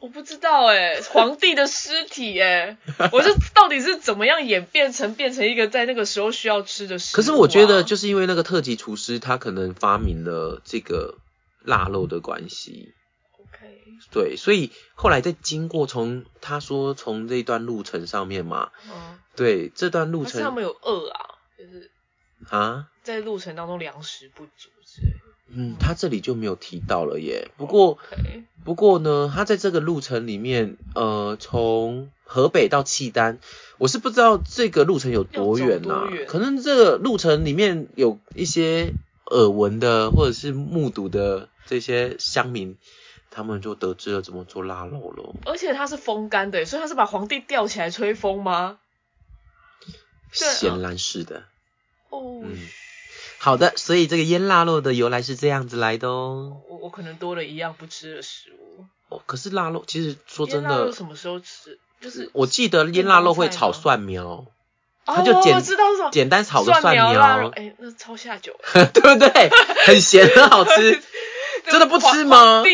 我不知道哎、皇帝的尸体哎、我这 到底是怎么样演变成变成一个在那个时候需要吃的食物、啊？可是我觉得，就是因为那个特级厨师，他可能发明了这个腊肉的关系对，所以后来在经过从他说从这段路程上面嘛，嗯，对这段路程还是他们有饿啊，就是啊，在路程当中粮食不足之类的。嗯，他这里就没有提到了耶。不过不过呢，他在这个路程里面，呃，从河北到契丹，我是不知道这个路程有多远呐、可能这个路程里面有一些耳闻的或者是目睹的这些乡民，他们就得知了怎么做腊肉了。而且它是风干的，所以它是把皇帝吊起来吹风吗？显然是的。哦，嗯好的，所以这个腌腊肉的由来是这样子来的哦。我我可能多了一样不吃的食物。哦，可是腊肉其实说真的，什么时候吃？就是我记得腌腊肉会炒蒜苗，哦它就简我知道是什么简单炒个蒜苗腊肉，苗，哎，那超下酒，对不对？很咸，很好吃。真的不吃吗皇帝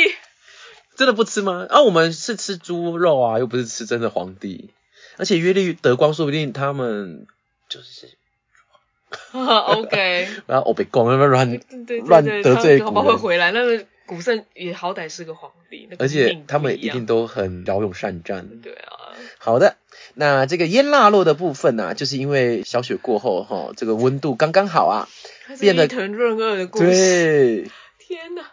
真的不吃吗？啊，我们是吃猪肉啊，又不是吃真的皇帝。而且约利德光说不定他们就是，OK，然后我被讲那么乱，乱，得罪他们会回来。那个古圣也好歹是个皇帝，那个而且他们一定都很骁勇善战。对啊，好的，那这个腌腊肉的部分呢、就是因为小雪过后哈，这个温度刚刚好啊，变得润二的故事。对，天哪！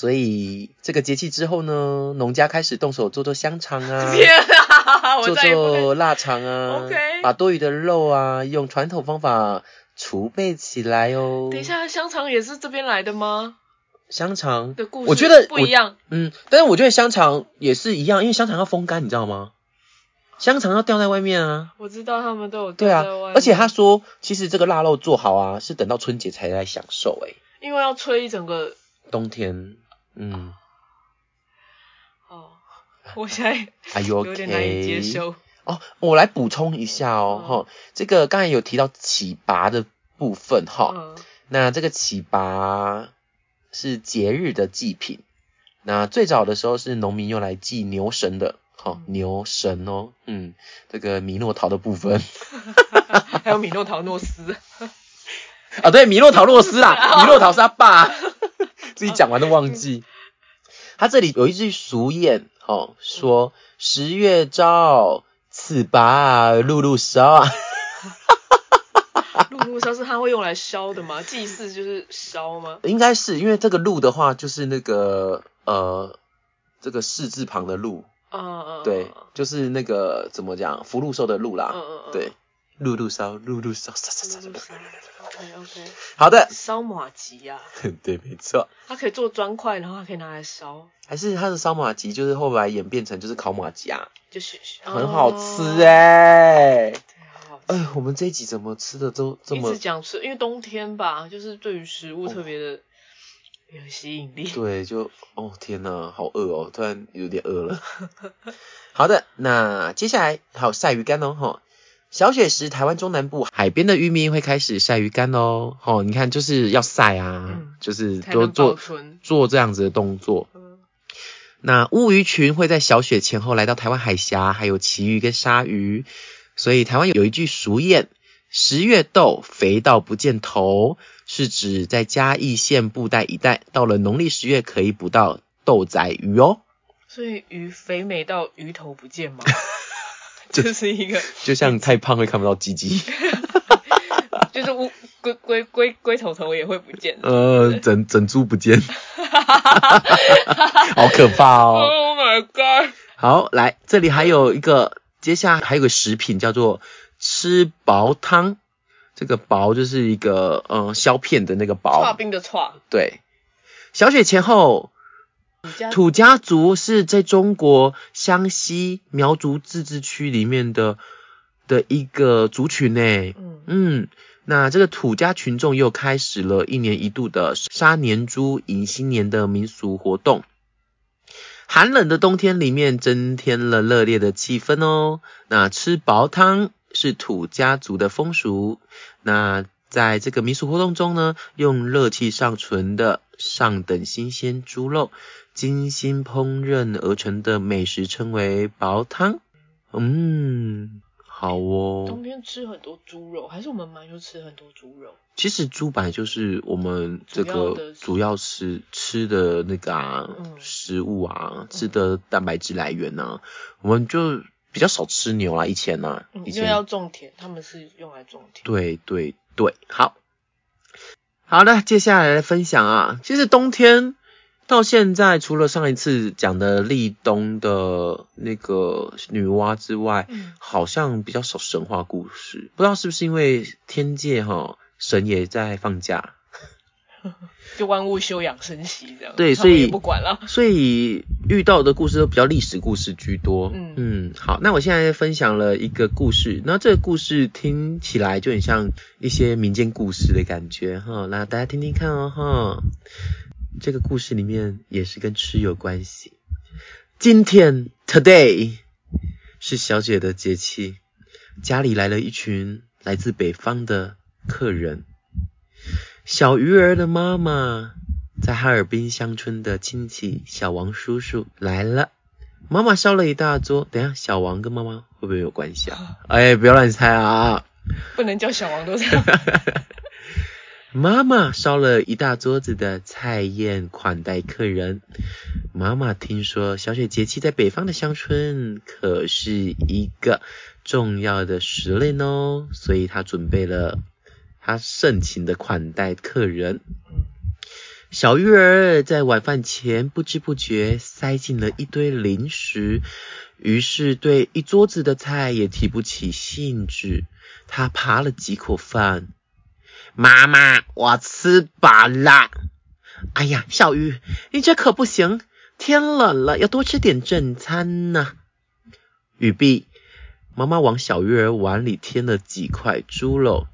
所以这个节气之后呢，农家开始动手做做香肠啊，做做腊肠啊把多余的肉啊，用传统方法储备起来哦。等一，下，香肠也是这边来的吗？香肠的故事我觉得不一样。嗯，但是我觉得香肠也是一样，因为香肠要风干，你知道吗？香肠要吊在外面啊。我知道他们都有吊在外面，而且他说，其实这个腊肉做好啊，是等到春节才来享受、欸。因为要吹一整个冬天，嗯哦，我现在，Are 点难以接？受。哦，我来补充一下哦，嗯哈、这个刚才有提到起拔的部分哈、嗯，那这个起拔是节日的祭品，那最早的时候是农民用来祭牛神的，好、嗯牛神哦，嗯，这个米诺陶的部分 还有米诺陶诺斯。啊，对，米诺陶诺斯啊，米诺陶是他爸，自己讲完都忘记。他这里有一句俗谚，哦，说十月朝，此拔露露烧啊。露露烧 是它会用来烧的吗？祭祀就是烧吗？应该是因为这个鹿的话，就是那个呃，这个士字旁的鹿，嗯嗯，对，就是那个怎么讲，福禄寿的禄啦，嗯嗯嗯对，鹿鹿烧，露露烧，烧烧烧。OK OK，好的，烧马吉呀，对，没错，它可以做砖块，然后还可以拿来烧，还是它的烧马吉，就是后来演变成就是烤马吉啊，就是很好吃哎、哎、对，好好吃。哎，我们这一集怎么吃的都这一么直讲吃，因为冬天吧，就是对于食物特别的有吸引力。对，就哦天呐，好饿哦，突然有点饿了。好的，那接下来还有晒鱼干哦，哈。小雪时，台湾中南部海边的渔民会开始晒鱼干哦，哦，你看就是要晒啊，嗯就是多做。做这样子的动作。嗯那乌鱼群会在小雪前后来到台湾海峡，还有旗鱼跟鲨鱼，所以台湾有一句俗谚：“十月豆，肥到不见头”，是指在嘉义县布袋一带，到了农历十月可以捕到豆仔鱼哦。所以鱼肥美到鱼头不见吗？就是一个，就像太胖会看不到鸡鸡，就是乌龟龟龟龟头头也会不见。呃，整整株不见，好可怕哦。Oh my god！好，来这里还有一个，接下来还有个食品叫做吃薄汤。这个薄就是一个呃削片的那个刨薄，冰的刨，对。小雪前后，土家族是在中国湘西苗族自治区里面的的一个族群呢。嗯嗯，那这个土家群众又开始了一年一度的杀年猪迎新年的民俗活动。寒冷的冬天里面增添了热烈的气氛哦。那吃薄汤是土家族的风俗。那在这个民俗活动中呢，用热气上存的上等新鲜猪肉精心烹饪而成的美食称为煲汤。嗯，好哦。冬天吃很多猪肉，还是我们蛮就吃很多猪肉？其实猪本来就是我们这个主要吃吃的那个啊、嗯食物啊，吃的蛋白质来源啊，我们就比较少吃牛啦，以前呐、嗯，以前因为要种田，他们是用来种田。对对对，好，好的，接下来来分享啊，其实冬天到现在，除了上一次讲的立冬的那个女娲之外，嗯，好像比较少神话故事，不知道是不是因为天界哈神也在放假，就万物休养生息这样。对，所以不管了。所以遇到的故事都比较历史故事居多。嗯嗯，好，那我现在分享了一个故事，那这个故事听起来就很像一些民间故事的感觉哈，那大家听听看哦哈。这个故事里面也是跟吃有关系。今天 today 是小姐的节气，家里来了一群来自北方的客人。小鱼儿的妈妈在哈尔滨乡村的亲戚小王叔叔来了，妈妈烧了一大桌。等一下，小王跟妈妈会不会有关系啊？哎，不要乱猜啊！不能叫小王都这样。妈妈烧了一大桌子的菜宴款待客人。妈妈听说小雪节气在北方的乡村可是一个重要的时令哦，所以她准备了她盛情的款待客人。小鱼儿在晚饭前不知不觉塞进了一堆零食，于是对一桌子的菜也提不起兴致。他扒了几口饭，妈妈，我吃饱了。哎呀，小鱼，你这可不行，天冷了要多吃点正餐呢。雨碧，妈妈往小鱼儿碗里添了几块猪肉。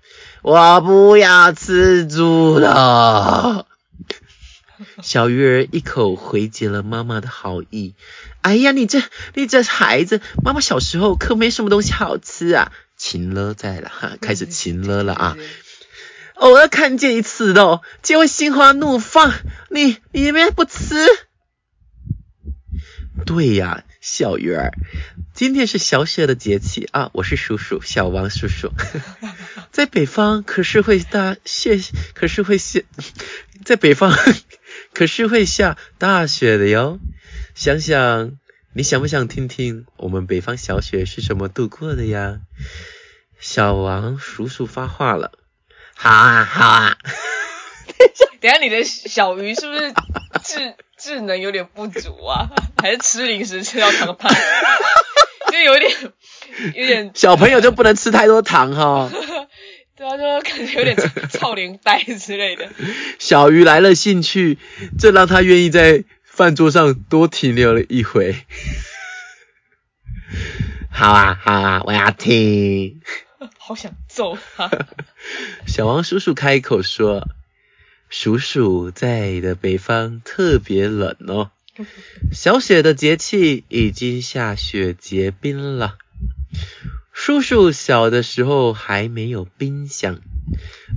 我不要吃猪肉。小鱼儿一口回绝了妈妈的好意。哎呀，你这你这孩子，妈妈小时候可没什么东西好吃啊。情了在了，开始情了了啊！偶尔看见一次肉，就会心花怒放。你你们不吃？对呀，小鱼儿，今天是小雪的节气啊！我是叔叔，小王叔叔，在北方可是会大雪，可是会下，在北方 可是会下大雪的哟。想想，你想不想听听我们北方小雪是怎么度过的呀？小王叔叔发话了。好啊，好啊，等一下你的小鱼是不是智智能有点不足啊？还是吃零食吃到糖胖？就有点有点小朋友就不能吃太多糖哈、对啊，就感觉有点超龄呆之类的。小鱼来了兴趣，这让他愿意在饭桌上多停留了一回。好啊，好啊，我要听。好想揍他！小王叔叔开口说：“叔叔在的北方特别冷哦，小雪的节气已经下雪结冰了。叔叔小的时候还没有冰箱，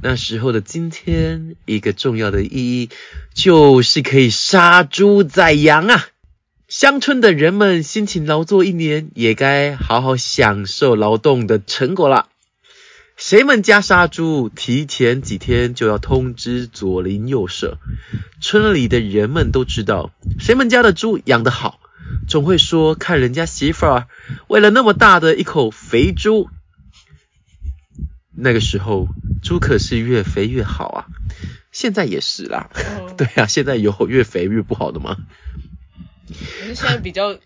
那时候的今天，一个重要的意义就是可以杀猪宰羊啊。”乡村的人们辛勤劳作一年，也该好好享受劳动的成果了。谁们家杀猪，提前几天就要通知左邻右舍。村里的人们都知道，谁们家的猪养得好，总会说看人家媳妇儿喂了那么大的一口肥猪，那个时候猪可是越肥越好啊。现在也是啦，嗯 对啊，现在有越肥越不好的吗？可是现在比较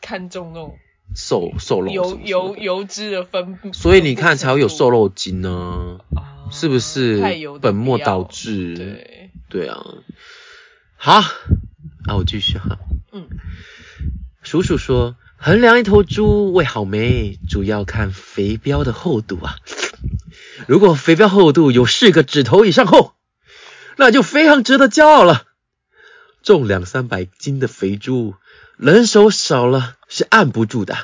看重那种 瘦瘦肉油油油脂的分布，所以你看才会有瘦肉精呢、啊，是不是太油的本末倒置？对，对啊，好，啊，我继续哈。嗯，叔叔说，衡量一头猪喂好没，主要看肥膘的厚度啊。如果肥膘厚度有四个指头以上厚，那就非常值得骄傲了。重两三百斤的肥猪，人手少了是按不住的，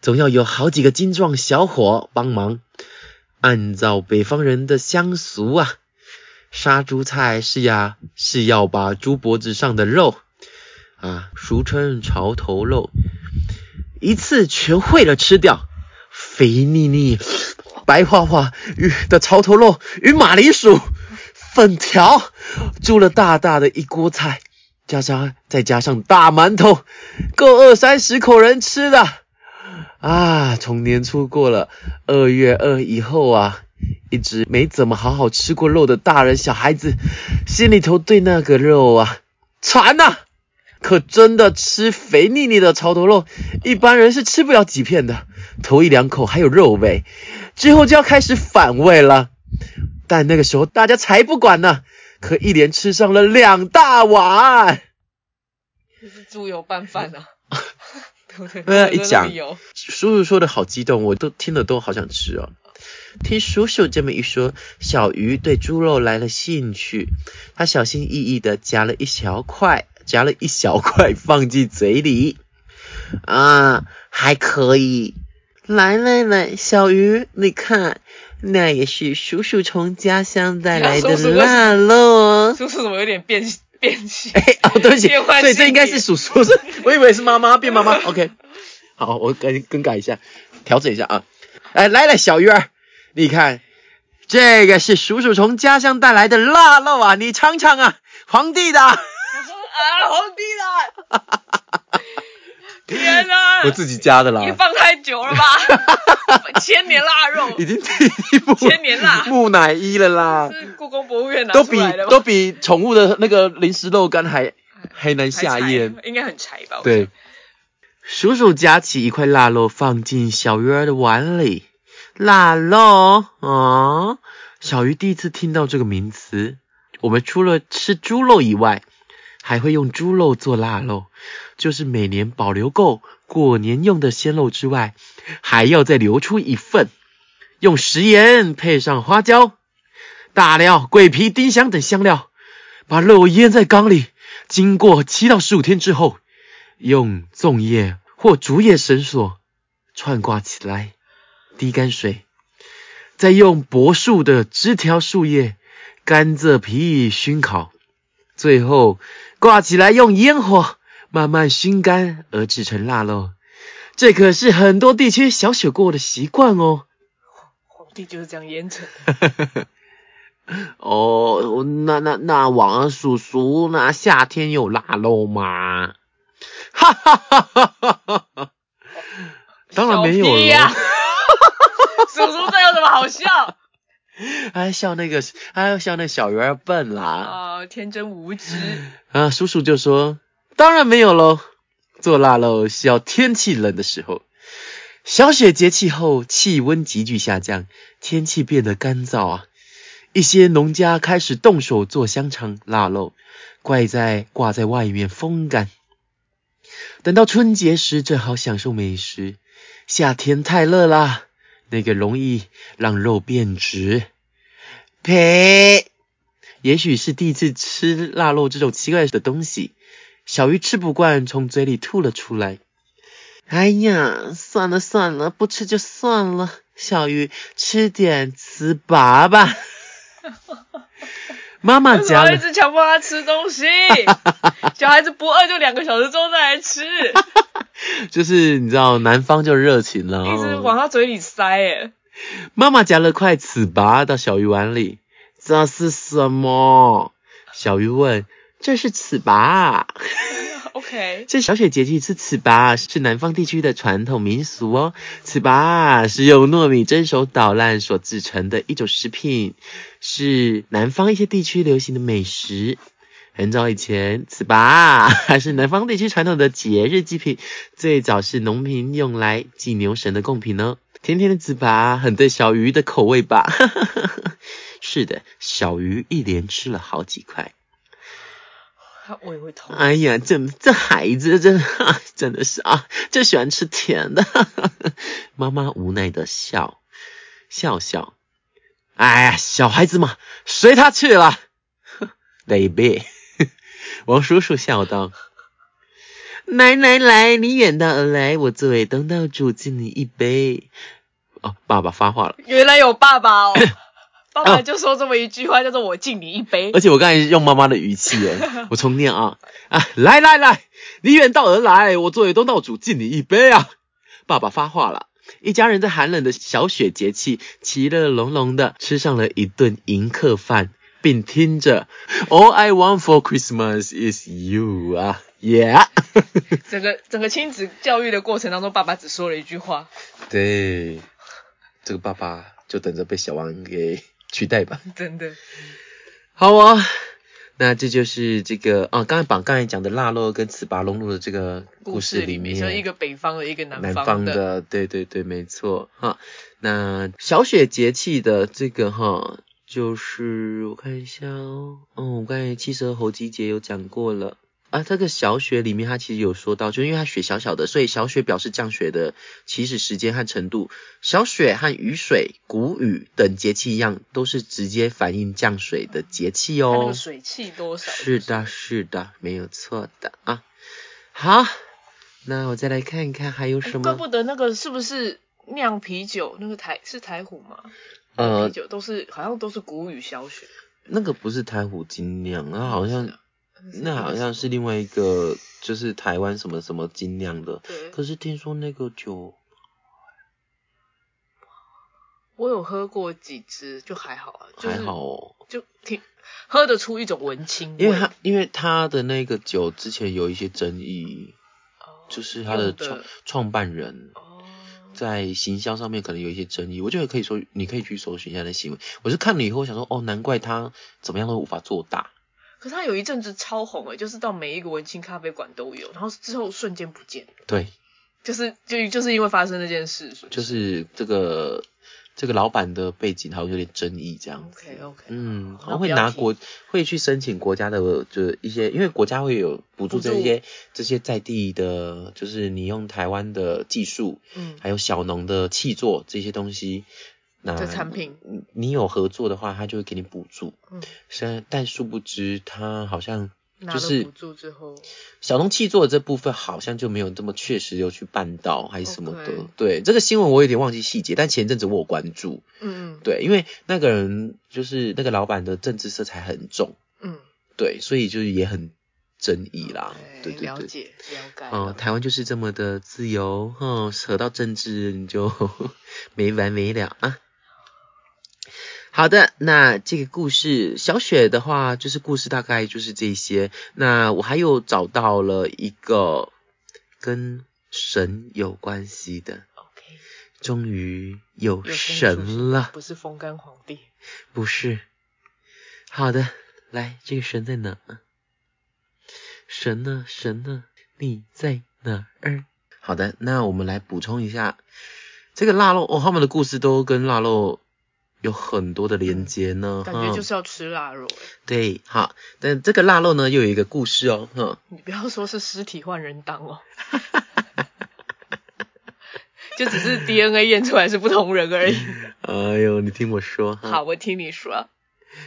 总要有好几个精壮小伙帮忙。按照北方人的乡俗啊，杀猪菜是呀，是要把猪脖子上的肉啊，俗称潮头肉，一次全烩了吃掉，肥腻腻、白花花的潮头肉与马铃薯、粉条，煮了大大的一锅菜，加上再加上大馒头，够二三十口人吃的。啊，从年初过了二月二以后啊，一直没怎么好好吃过肉的大人小孩子，心里头对那个肉啊馋呐、可真的吃肥腻腻的潮头肉，一般人是吃不了几片的，头一两口还有肉味，之后就要开始反胃了。但那个时候大家才不管呢，可一连吃上了两大碗。这是猪油拌饭啊，对不对？对啊 一讲叔叔说的好激动，我都听了都好想吃哦。听叔叔这么一说，小鱼对猪肉来了兴趣，他小心翼翼的夹了一小块，夹了一小块放进嘴里。啊，还可以。来来来，小鱼，你看，那也是叔叔从家乡带来的腊肉哦。叔叔怎么有点变变形？哎，哦，对不起，对，这应该是叔叔，是我以为是妈妈变妈妈。OK，好，我更更改一下，调整一下啊。哎，来了，小鱼儿，你看，这个是叔叔从家乡带来的腊肉啊，你尝尝啊，皇帝的。啊，皇帝的！天哪！我自己加的啦，你放太久了吧？千年腊肉已经第一部千年腊木乃伊了啦，是故宫博物院拿都比？都比宠物的那个零食肉干还还难下咽。应该很柴吧？我对想，叔叔夹起一块腊肉放进小鱼儿的碗里。腊肉啊，小鱼第一次听到这个名词。我们除了吃猪肉以外，还会用猪肉做腊肉，就是每年保留够过年用的鲜肉之外，还要再留出一份，用食盐配上花椒、大料、桂皮、丁香等香料，把肉腌在缸里，经过七到十五天之后，用粽叶或竹叶绳索串挂起来，滴干水，再用柏树的枝条、树叶、甘蔗皮熏烤，最后挂起来用烟火慢慢熏干而制成腊肉。这可是很多地区小雪过的习惯哦。皇帝就是这样腌制的。哦，那那那王叔叔，那夏天有腊肉吗？哈哈哈哈哈哈！当然没有小屁呀了。叔叔这有什么好笑？还笑那个，还要笑那小鱼儿笨啦。啊，天真无知。啊，叔叔就说：“当然没有喽，做腊肉需要天气冷的时候。小雪节气后，气温急剧下降，天气变得干燥啊。一些农家开始动手做香肠、腊肉，挂在挂在外面风干。等到春节时，正好享受美食。夏天太热啦，那个容易让肉变质。呸！也许是第一次吃腊肉这种奇怪的东西，小鱼吃不惯，从嘴里吐了出来。哎呀，算了算了，不吃就算了。小鱼吃点糍粑吧。妈妈为什夹了，一直强迫他吃东西？小孩子不饿就两个小时之后再来吃，就是你知道南方就热情了、一直哦。往他嘴里塞。哎，妈妈夹了块糍粑到小鱼碗里，这是什么？小鱼问。这是糍粑。OK，这小雪节气吃糍粑是南方地区的传统民俗哦。糍粑是用糯米蒸熟捣烂所制成的一种食品，是南方一些地区流行的美食。很早以前，糍粑还是南方地区传统的节日祭品，最早是农民用来祭牛神的贡品哦。甜甜的糍粑很对小鱼的口味吧？是的，小鱼一连吃了好几块。他胃会痛。哎呀，这这孩子真啊 真的是啊，就喜欢吃甜的。妈妈无奈的笑笑笑。哎呀，小孩子嘛，随他去了。baby，王叔叔笑道：“来来来，你远道而来，我作为东道主敬你一杯。”哦，爸爸发话了。原来有爸爸哦，爸爸就说这么一句话，叫做“我敬你一杯。而且我刚才用妈妈的语气哎，我重念啊。啊，来来来，你远道而来，我作为东道主敬你一杯啊！爸爸发话了，一家人在寒冷的小雪节气，其乐融融的吃上了一顿迎客饭，并听着 All I want for Christmas is you 啊，Yeah，” 整个整个亲子教育的过程当中，爸爸只说了一句话，对，这个爸爸就等着被小王给取代吧。真的。好啊，那这就是这个啊，刚才把刚才讲的腊肉跟糍粑融入的这个故事里面，就一个北方的，一个南南方的。方的，对对对，没错哈。那小雪节气的这个哈就是我看一下哦，嗯，我刚才七蛇猴鸡节有讲过了。啊，这个小雪里面，它其实有说到，就因为它雪小小的，所以小雪表示降雪的起始时间和程度。小雪和雨水、谷雨等节气一样，都是直接反映降水的节气哦。水汽多少？是的，是的，没有错的啊。好，那我再来看一看还有什么。怪不得那个是不是酿啤酒？那个台是台虎吗？呃，啤酒都是好像都是谷雨小雪。那个不是台虎精酿，那好像。那好像是另外一个，就是台湾什么什么精酿的。对。可是听说那个酒，我有喝过几支，就还好啊。还好哦。就挺喝得出一种文青因为他因为他的那个酒之前有一些争议，就是他的创创办人在行销上面可能有一些争议。我觉得可以说，你可以去搜寻一下那新闻。我是看了以后想说，哦，难怪他怎么样都无法做大。可是他有一阵子超红诶，就是到每一个文青咖啡馆都有，然后之后瞬间不见。对，就是就就是因为发生那件事，就是这个这个老板的背景好像有点争议这样。OK OK。嗯，然后会拿国会去申请国家的就是一些，因为国家会有补助这些这些在地的，就是你用台湾的技术，嗯，还有小农的气作这些东西。那产品，你有合作的话，他就会给你补助。嗯，是，但殊不知他好像就是补助之后，小农气做的这部分好像就没有这么确实有去办到还是什么的。对，这个新闻我有点忘记细节，但前阵子我有关注。嗯嗯。对，因为那个人就是那个老板的政治色彩很重。嗯。对，所以就是也很争议啦。对对对。了解了解。哦，台湾就是这么的自由，哼，扯到政治你就 没完没了啊。好的，那这个故事小雪的话，就是故事大概就是这些。那我还有找到了一个跟神有关系的，OK，终于有神了，不是风干皇帝，不是。好的，来，这个神在哪？神呢？神呢？你在哪儿？好的，那我们来补充一下这个腊肉哦，他们的故事都跟腊肉。有很多的连接呢，感觉就是要吃腊肉对，好，但这个腊肉呢又有一个故事哦，哼。你不要说是尸体换人当哦，就只是 DNA 验出来是不同人而已。哎呦，你听我说。好，我听你说。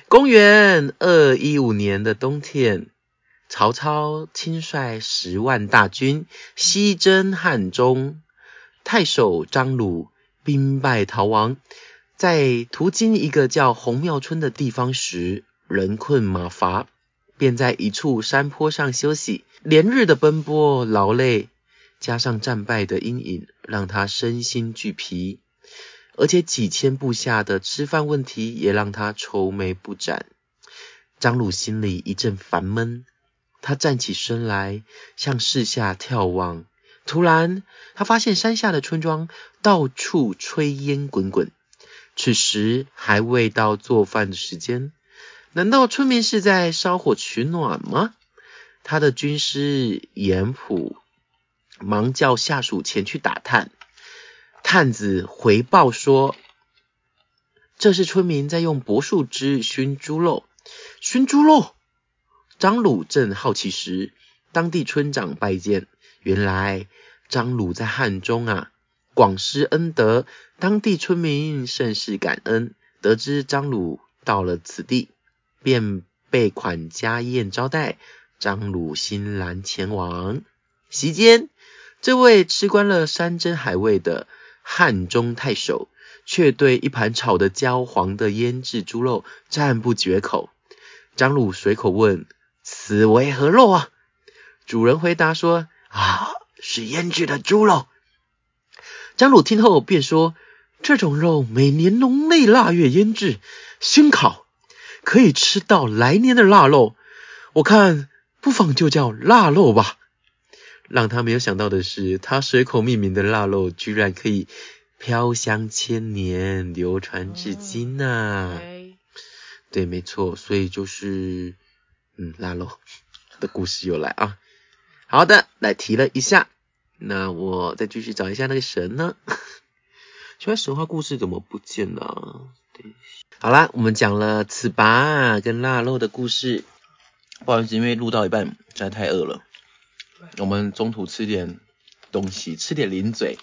公元二一五年的冬天，曹操亲率十万大军西征汉中，太守张鲁兵败逃亡。在途经一个叫红庙村的地方时，人困马乏，便在一处山坡上休息。连日的奔波劳累，加上战败的阴影，让他身心俱疲。而且几千部下的吃饭问题，也让他愁眉不展。张鲁心里一阵烦闷，他站起身来，向四下眺望。突然，他发现山下的村庄到处炊烟滚滚。此时还未到做饭的时间，难道村民是在烧火取暖吗？他的军师严普忙叫下属前去打探。探子回报说，这是村民在用柏树枝熏猪肉。熏猪肉？张鲁正好奇时，当地村长拜见，原来张鲁在汉中啊。广施恩德，当地村民甚是感恩。得知张鲁到了此地，便备款家宴招待。张鲁欣然前往。席间，这位吃惯了山珍海味的汉中太守，却对一盘炒得焦黄的腌制猪肉赞不绝口。张鲁随口问：“此为何肉啊？”主人回答说：“啊，是腌制的猪肉。”张鲁听后便说：“这种肉每年农历腊月腌制、熏烤，可以吃到来年的腊肉。我看不妨就叫腊肉吧。”让他没有想到的是，他随口命名的腊肉居然可以飘香千年，流传至今呐！对，没错，所以就是嗯，腊肉的故事又来啊。好的，来提了一下。那我再继续找一下那个神呢？奇怪，神话故事怎么不见了？好啦，我们讲了糍粑跟腊肉的故事。不好意思，因为录到一半实在太饿了，我们中途吃点东西，吃点零嘴。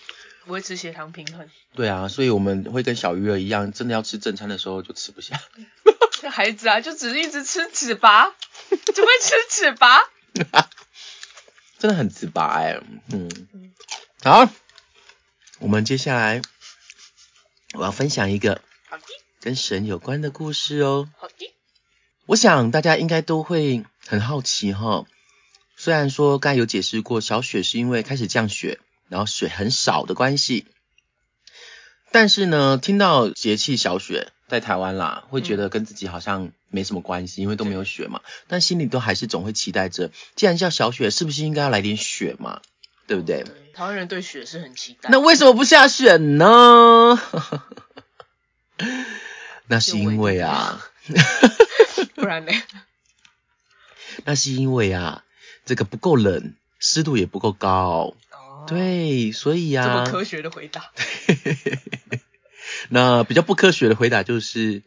不会吃血糖平衡。对啊，所以我们会跟小鱼儿一样，真的要吃正餐的时候就吃不下。这孩子啊，就只是一直吃糍粑，只会吃糍粑。真的很直白哎，嗯。好，我们接下来我要分享一个，跟神有关的故事哦。好的。我想大家应该都会很好奇哈。虽然说刚才有解释过，小雪是因为开始降雪，然后水很少的关系。但是呢，听到节气小雪在台湾啦，会觉得跟自己好像没什么关系，因为都没有雪嘛。但心里都还是总会期待着，既然叫小雪，是不是应该要来点雪嘛？对不对？台湾人对雪是很期待。那为什么不下雪呢？那是因为啊，不然呢？那是因为啊，这个不够冷，湿度也不够高。哦，对，所以啊，这么科学的回答。那比较不科学的回答就是，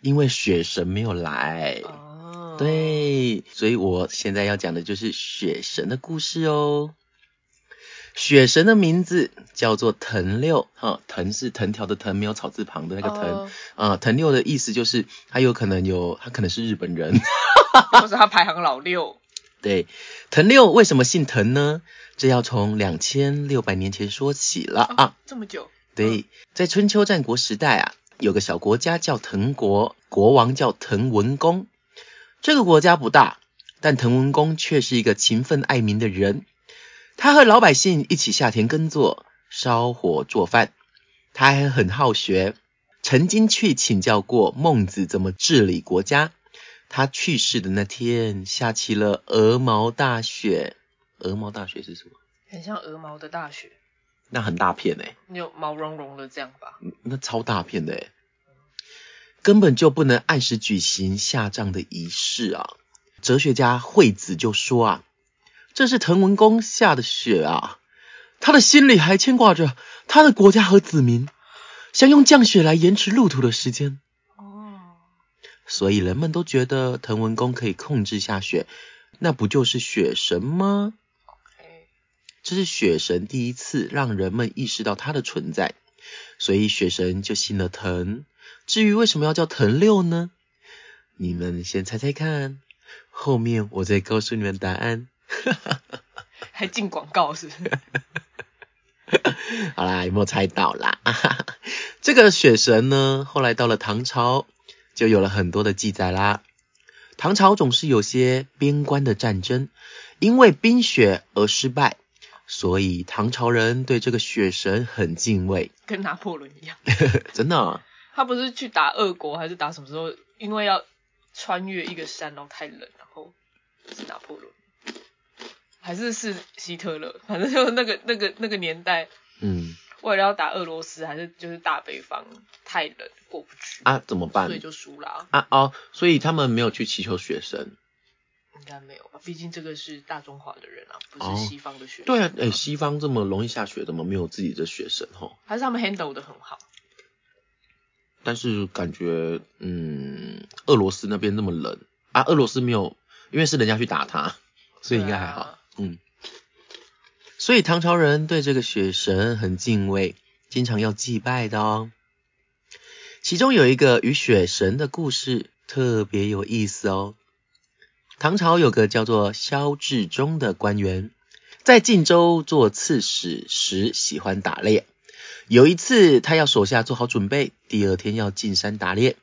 因为雪神没有来。哦，，对，所以我现在要讲的就是雪神的故事哦。雪神的名字叫做藤六，哈，藤是藤条的藤，没有草字旁的那个藤。哦，啊、藤六的意思就是他有可能有，他可能是日本人。或是他排行老六。对，藤六为什么姓藤呢？这要从两千六百年前说起了啊。哦，这么久。对，在春秋战国时代啊，有个小国家叫滕国，国王叫滕文公。这个国家不大，但滕文公却是一个勤奋爱民的人。他和老百姓一起下田耕作，烧火做饭。他还很好学，曾经去请教过孟子怎么治理国家。他去世的那天，下起了鹅毛大雪。鹅毛大雪是什么？很像鹅毛的大雪，那很大片哎、你有毛茸茸的这样吧？那超大片的诶，根本就不能按时举行下葬的仪式啊！哲学家惠子就说啊，这是滕文公下的雪啊，他的心里还牵挂着他的国家和子民，想用降雪来延迟路途的时间，哦，所以人们都觉得滕文公可以控制下雪，那不就是雪神吗？哎，这是雪神第一次让人们意识到它的存在，所以雪神就信了藤。至于为什么要叫藤六呢？你们先猜猜看，后面我再告诉你们答案。还进广告是不是？好啦，有没有猜到啦？这个雪神呢，后来到了唐朝，就有了很多的记载啦。唐朝总是有些边关的战争，因为冰雪而失败，所以唐朝人对这个雪神很敬畏。跟拿破仑一样，真的啊、他不是去打俄国还是打什么时候？因为要穿越一个山，然后太冷，然后是拿破仑，还是是希特勒？反正就是那个 那个那个年代，嗯为了要打俄罗斯，还是就是大北方太冷过不去，啊，怎么办所以？就输了、啊哦，所以他们没有去祈求雪神。应该没有吧？毕竟这个是大中华的人啊，不哦是西方的学生。对啊，哎，西方这么容易下雪，怎么没有自己的雪神吼？还是他们 handle 的很好。但是感觉，嗯，俄罗斯那边那么冷啊，俄罗斯没有，因为是人家去打他，所以应该还好。啊嗯，所以唐朝人对这个雪神很敬畏，经常要祭拜的哦。其中有一个与雪神的故事特别有意思哦。唐朝有个叫做萧志忠的官员，在晋州做刺史时喜欢打猎。有一次，他要手下做好准备，第二天要进山打猎。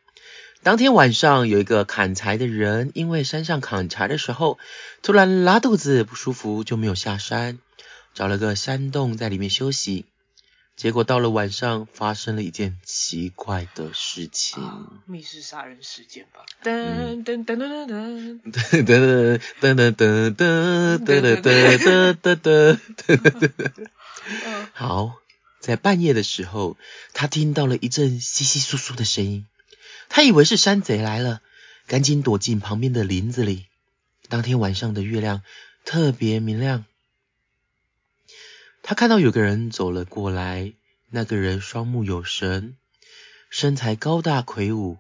当天晚上，有一个砍柴的人，因为山上砍柴的时候突然拉肚子不舒服，就没有下山，找了个山洞在里面休息。结果到了晚上，发生了一件奇怪的事情。啊密室杀人事件吧。嗯噔噔噔噔噔噔，噔噔噔噔噔噔噔噔噔噔噔。嗯好，在半夜的时候，他听到了一阵窸窸窣窣的声音，他以为是山贼来了，赶紧躲进旁边的林子里。当天晚上的月亮特别明亮，他看到有个人走了过来，那个人双目有神，身材高大魁梧。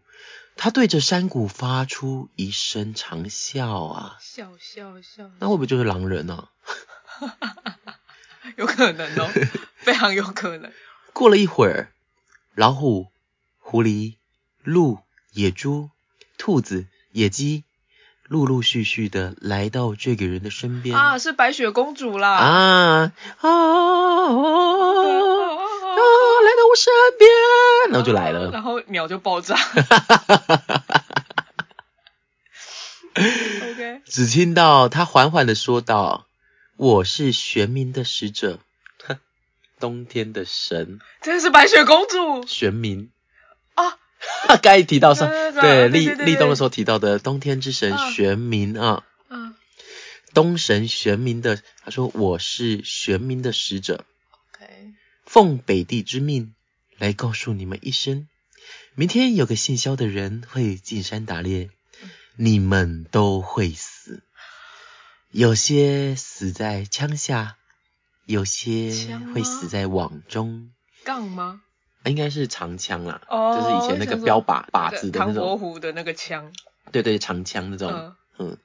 他对着山谷发出一声长啸啊！笑笑笑，那会不会就是狼人呢、有可能哦，非常有可能。过了一会儿，老虎、狐狸、鹿、野猪、兔子、野鸡，陆陆续续的来到这个人的身边。啊，是白雪公主啦！啊啊啊！啊来到我身边，然后就来了。然后鸟就爆炸。OK，只听到他缓缓的说道：“我是玄冥的使者，哼，冬天的神，真的是白雪公主玄冥。啊！刚才提到上对立立冬的时候提到的冬天之神啊玄冥啊，嗯。东神玄冥的，他说我是玄冥的使者，，OK，奉北地之命来告诉你们一声，明天有个姓萧的人会进山打猎，你们都会死，有些死在枪下，有些会死在网中，杠吗？应该是长枪啦，哦就是以前那个标靶靶子的那唐伯种，虎的那个枪，对对，长枪那种，嗯，嗯，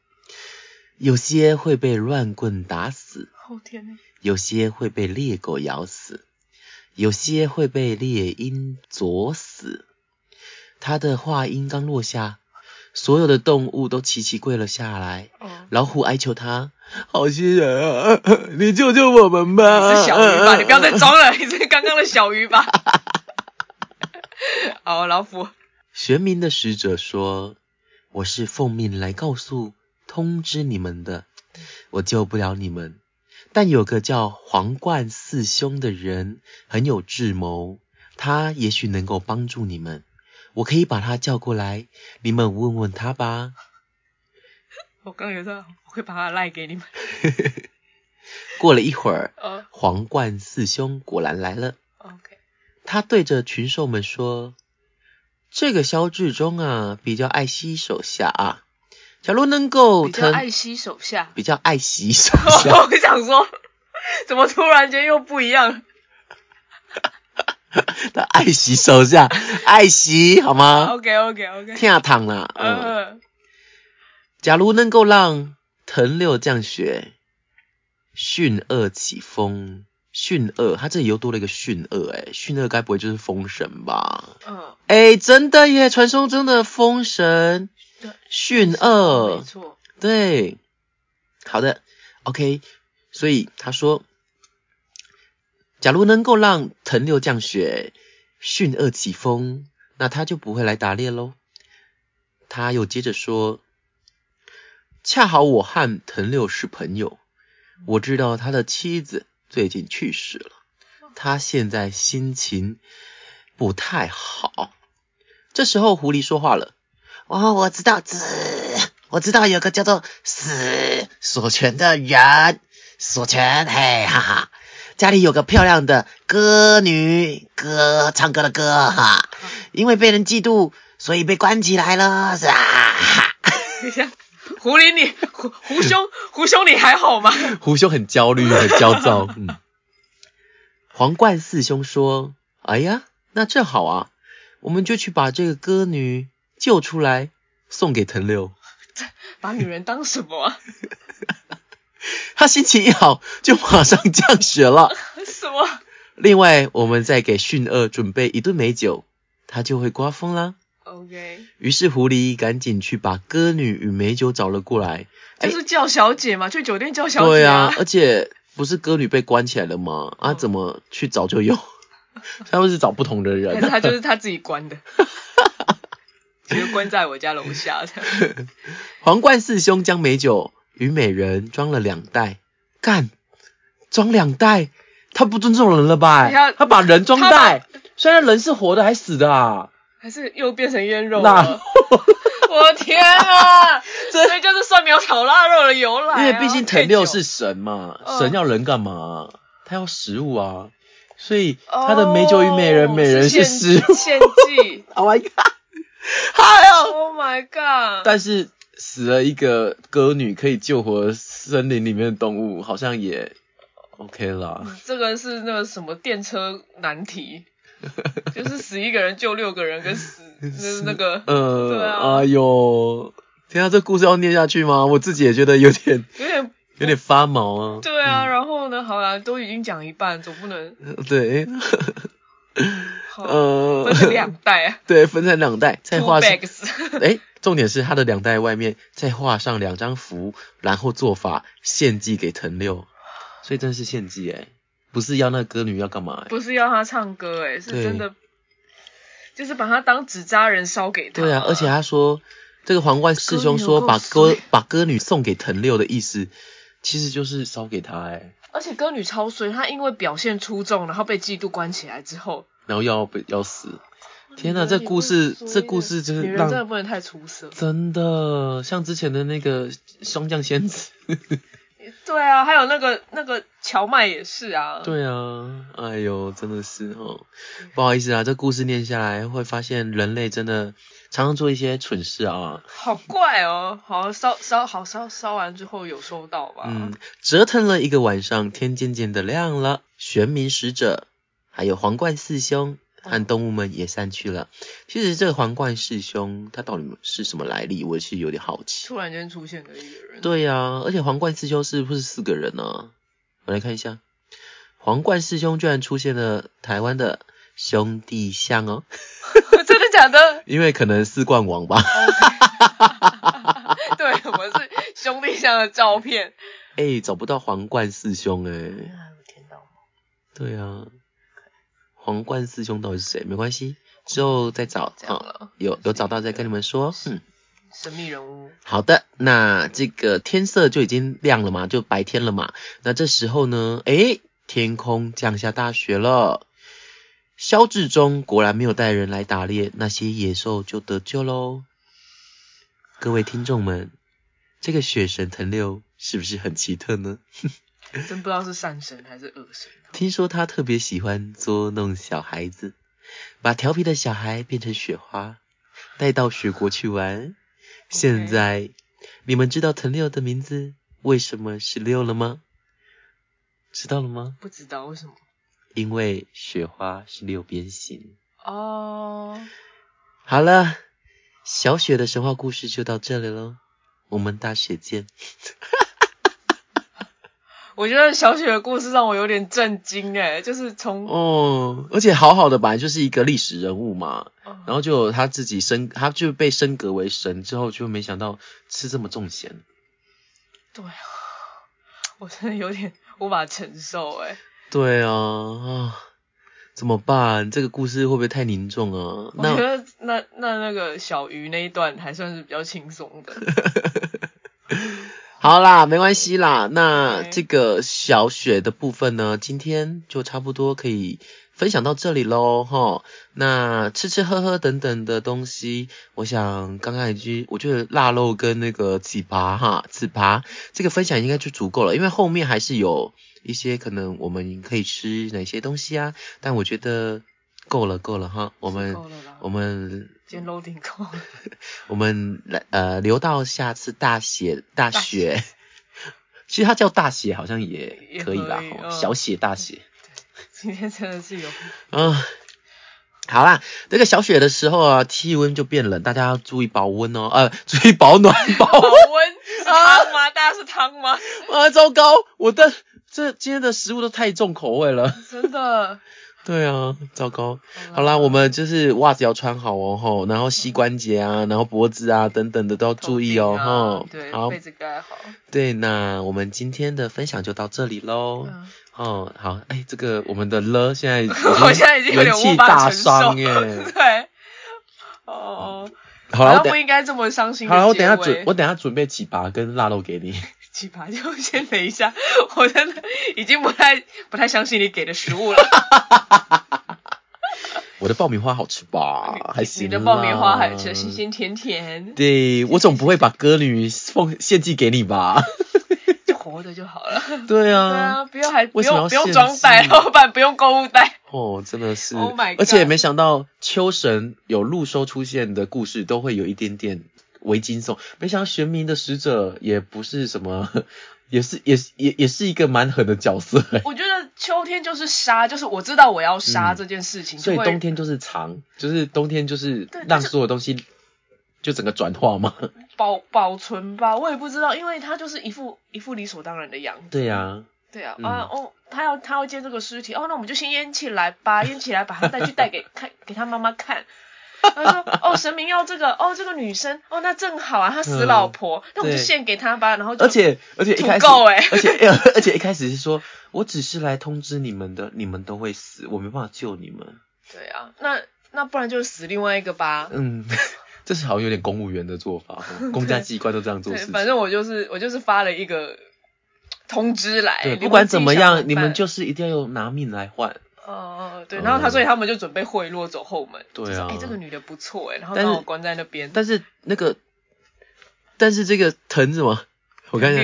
有些会被乱棍打死，后天呢？有些会被猎狗咬死，有些会被猎鹰啄死。他的话音刚落下，所有的动物都齐齐跪了下来。哦，老虎哀求他：“好心人啊，你救救我们吧！”你是小鱼吧？你不要再 装了，你是刚刚的小鱼吧？好，老虎，玄冥的使者说：“我是奉命来告诉、通知你们的，我救不了你们。但有个叫皇冠四兄的人很有智谋，他也许能够帮助你们。我可以把他叫过来，你们问问他吧。我刚刚有说我会把他赖给你们。过了一会儿，呃皇冠四兄果然来了。，OK，他对着群兽们说：“这个萧志忠啊，比较爱惜手下啊。假如能够比较疼爱惜手下。比较爱惜手下，我想说，怎么突然间又不一样 他爱惜手下，爱惜好吗？？OK OK OK，天堂啦，嗯。呃，假如能够让藤六降雪，巽二起风，巽二，他这里又多了一个巽二，哎，巽二该不会就是风神吧？嗯，哎，真的耶，传说中的风神。对，巽没二，错，对，好的，OK，所以他说，假如能够让藤六降雪，巽二起风，那他就不会来打猎喽。他又接着说，恰好我和藤六是朋友，我知道他的妻子最近去世了，他现在心情不太好。这时候狐狸说话了。哦，我知道，知，我知道有个叫做死锁权的人，锁权，嘿哈哈，家里有个漂亮的歌女，歌唱歌的歌哈，因为被人嫉妒，所以被关起来了，是啊，哈等一下，狐狸你狐狐兄狐兄你还好吗？胡兄很焦虑，很焦躁，嗯。皇冠四兄说：“哎呀，那正好啊，我们就去把这个歌女救出来，送给藤六。”把女人当什么啊？他心情一好，就马上降雪了。什么？另外，我们再给训二准备一顿美酒，他就会刮风啦。OK，于是狐狸赶紧去把歌女与美酒找了过来。就是叫小姐嘛，去酒店叫小姐对啊，而且不是歌女被关起来了吗？啊，嗯怎么去找就有？他们是找不同的人。他就是他自己关的，其实关在我家楼下的。皇冠四兄将美酒与美人装了两袋，干装两袋，他不尊重人了吧？他把人装袋，虽然人是活的还死的啊？还是又变成腌肉了？我的天啊！所以就是蒜苗炒腊肉的由来、啊。因为毕竟藤六是神嘛，嗯神要人干嘛？他要食物啊，所以他的美酒与美人，哦美人是食物。献祭。Oh my god！还有，Oh my god！但是死了一个歌女，可以救活森林里面的动物，好像也 OK 啦。这个是那个什么电车难题，就是死一个人救六个人，跟死那 那个呃，对啊哎呦，天啊，这故事要念下去吗？我自己也觉得有点有点有点发毛啊。对啊。然后呢，好啦，都已经讲一半，总不能 对，好呃，分成两代啊。对，分成两袋，再画哎，重点是它的两袋外面再画上两张符，然后做法献祭给藤六，所以真的是献祭哎，不是要那歌女要干嘛哎？不是要她唱歌哎，是真的，就是把她当纸扎人烧给她。对啊，而且他说这个皇冠师兄说把歌把歌女送给藤六的意思，其实就是烧给他哎，而且歌女超衰，她因为表现出众，然后被嫉妒关起来之后，然后要被要死。天哪，这故事这故事就是女人真的不能太出色。真的像之前的那个霜降仙子。对啊，还有那个那个荞麦也是啊。对啊，哎呦，真的是哦，不好意思啊，这故事念下来会发现人类真的常常做一些蠢事啊。好怪哦，好烧烧好烧烧完之后有收到吧？嗯，折腾了一个晚上，天渐渐的亮了，玄冥使者还有皇冠四兄和动物们也散去了。其实这个皇冠师兄他到底是什么来历，我是有点好奇。突然间出现的一个人。对呀、而且皇冠师兄是不是四个人呢、我来看一下，皇冠师兄居然出现了台湾的兄弟像哦，真的假的？因为可能四冠王吧。对，我们是兄弟像的照片。哎、找不到皇冠师兄哎、啊有听到吗？对啊，皇冠四兄到底是谁？没关系，之后再找。这样好了，有有找到再跟你们说。嗯，神秘人物。好的，那这个天色就已经亮了嘛，就白天了嘛。那这时候呢，诶，天空降下大雪了。肖志忠果然没有带人来打猎，那些野兽就得救喽。各位听众们，这个雪神藤六是不是很奇特呢？真不知道是善神还是恶神。听说他特别喜欢捉弄小孩子，把调皮的小孩变成雪花，带到雪国去玩。现在你们知道藤六的名字为什么是六了吗？知道了吗？不知道为什么。因为雪花是六边形。哦，好了，小雪的神话故事就到这里喽，我们大雪见。我觉得小雪的故事让我有点震惊哎，就是从哦，而且好好的本来就是一个历史人物嘛，哦然后就他自己升，他就被升格为神之后，就没想到吃这么重咸。对啊，我真的有点无法承受哎。对啊，啊，怎么办？这个故事会不会太凝重啊？我觉得那那那个小鱼那一段还算是比较轻松的。好啦，没关系啦。那这个小雪的部分呢，今天就差不多可以分享到这里喽，哈。那吃吃喝喝等等的东西，我想刚刚已经，我觉得腊肉跟那个糍粑哈，糍粑这个分享应该就足够了，因为后面还是有一些可能我们可以吃哪些东西啊，但我觉得够了，够了哈。我们我们今天 loading 够了。我们来呃留到下次大写大大雪，其实它叫大写好像也也可以啦，以嗯小写大雪，今天真的是有 嗯。好啦，这个小雪的时候啊，气温就变冷，大家要注意保温哦，呃，注意保暖保保温汤吗？大家是汤吗？啊，糟糕，我的这今天的食物都太重口味了，真的。对啊，糟糕。好啦，我们就是袜子要穿好哦，吼，然后膝关节啊，然后脖子啊等等的都要注意哦，吼。对，好被，子盖好。对，那我们今天的分享就到这里喽。嗯哦，好，哎，这个我们的了现在已经 我现在已经有点元气无法大承受伤耶。对。哦，好了，我不应该这么伤心好了，我等下准我等下准备几把跟腊肉给你。奇葩，就先等一下，我真的已经不太不太相信你给的食物了。我的爆米花好吃吧？还行你的爆米花还吃新鲜甜甜，对我总不会把歌女奉献祭给你吧？就活着就好了。对对啊，啊，不要还不用不用装袋，老板不用购物袋。哦，真的是 Oh my 而且没想到秋神有陆收出现的故事都会有一点点微惊悚，没想到玄冥的使者也不是什么，也是也是也也是一个蛮狠的角色欸 我觉得秋天就是杀，就是我知道我要杀嗯这件事情，所以冬天就是藏，就是冬天就是让所有东西就整个转化嘛。保保存吧，我也不知道，因为他就是一副一副理所当然的样子。对呀、对啊，嗯啊哦，他要他要见这个尸体，哦，那我们就先腌起来吧，腌起来把他带去带给看给他妈妈看。他说：“哦，神明要这个，哦，这个女生，哦，那正好啊，他死老婆，那我们就献给他吧。”然后就而且而且一开始，够欸 而且 而且一开始是说，我只是来通知你们的，你们都会死，我没办法救你们。对啊，那那不然就死另外一个吧。嗯，这是好像有点公务员的做法，哦公家机关都这样做事，情。反正我就是我就是发了一个通知来，对，不管怎么样，你们就是一定要用拿命来换。哦哦对，嗯然后他所以他们就准备贿赂走后门，对啊就是哎、这个女的不错哎，然后把我关在那边，但是那个，但是这个藤什么？我看一下，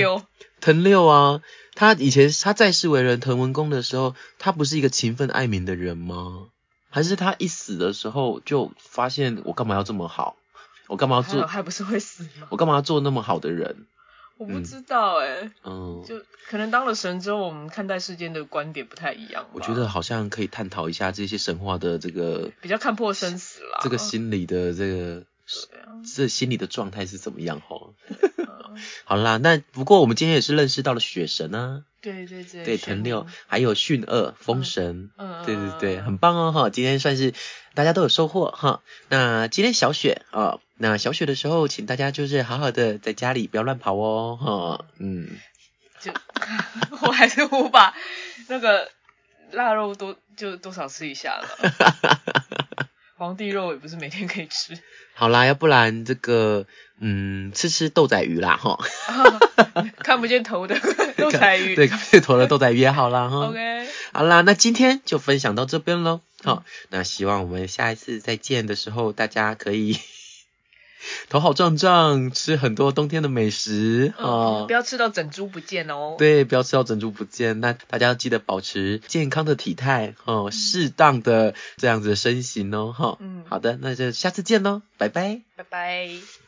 藤六啊，他以前他在世为人滕文公的时候，他不是一个勤奋爱民的人吗？还是他一死的时候就发现我干嘛要这么好？我干嘛要做？还不是会死吗？我干嘛要做那么好的人？我不知道哎、嗯，就可能当了神之后，我们看待世间的观点不太一样。我觉得好像可以探讨一下这些神话的这个比较看破生死啦。这个心理的这个啊这心理的状态是怎么样哈？嗯 好啦，那不过我们今天也是认识到了雪神啊，对对对，对，玄藤六冥，还有巽二风神，嗯，对对对，嗯很棒哦哈！今天算是大家都有收获哈。那今天小雪啊，那小雪的时候，请大家就是好好的在家里不要乱跑哦哈。嗯，就 我还是无法那个腊肉多就多少吃一下了。皇帝肉也不是每天可以吃，好啦，要不然这个嗯，吃吃豆仔鱼啦哈。看不见头的豆仔鱼。对，看不见，头的豆仔鱼也好啦哈。，OK，好啦，那今天就分享到这边喽。好，那希望我们下一次再见的时候，大家可以头好胀胀，吃很多冬天的美食哦嗯，不。要吃到整株不见哦。，对，不要吃到整株不见。那大家要记得保持健康的体态哦，适当的这样子的身形哦，哈。嗯好的，那就下次见喽，拜拜。拜拜。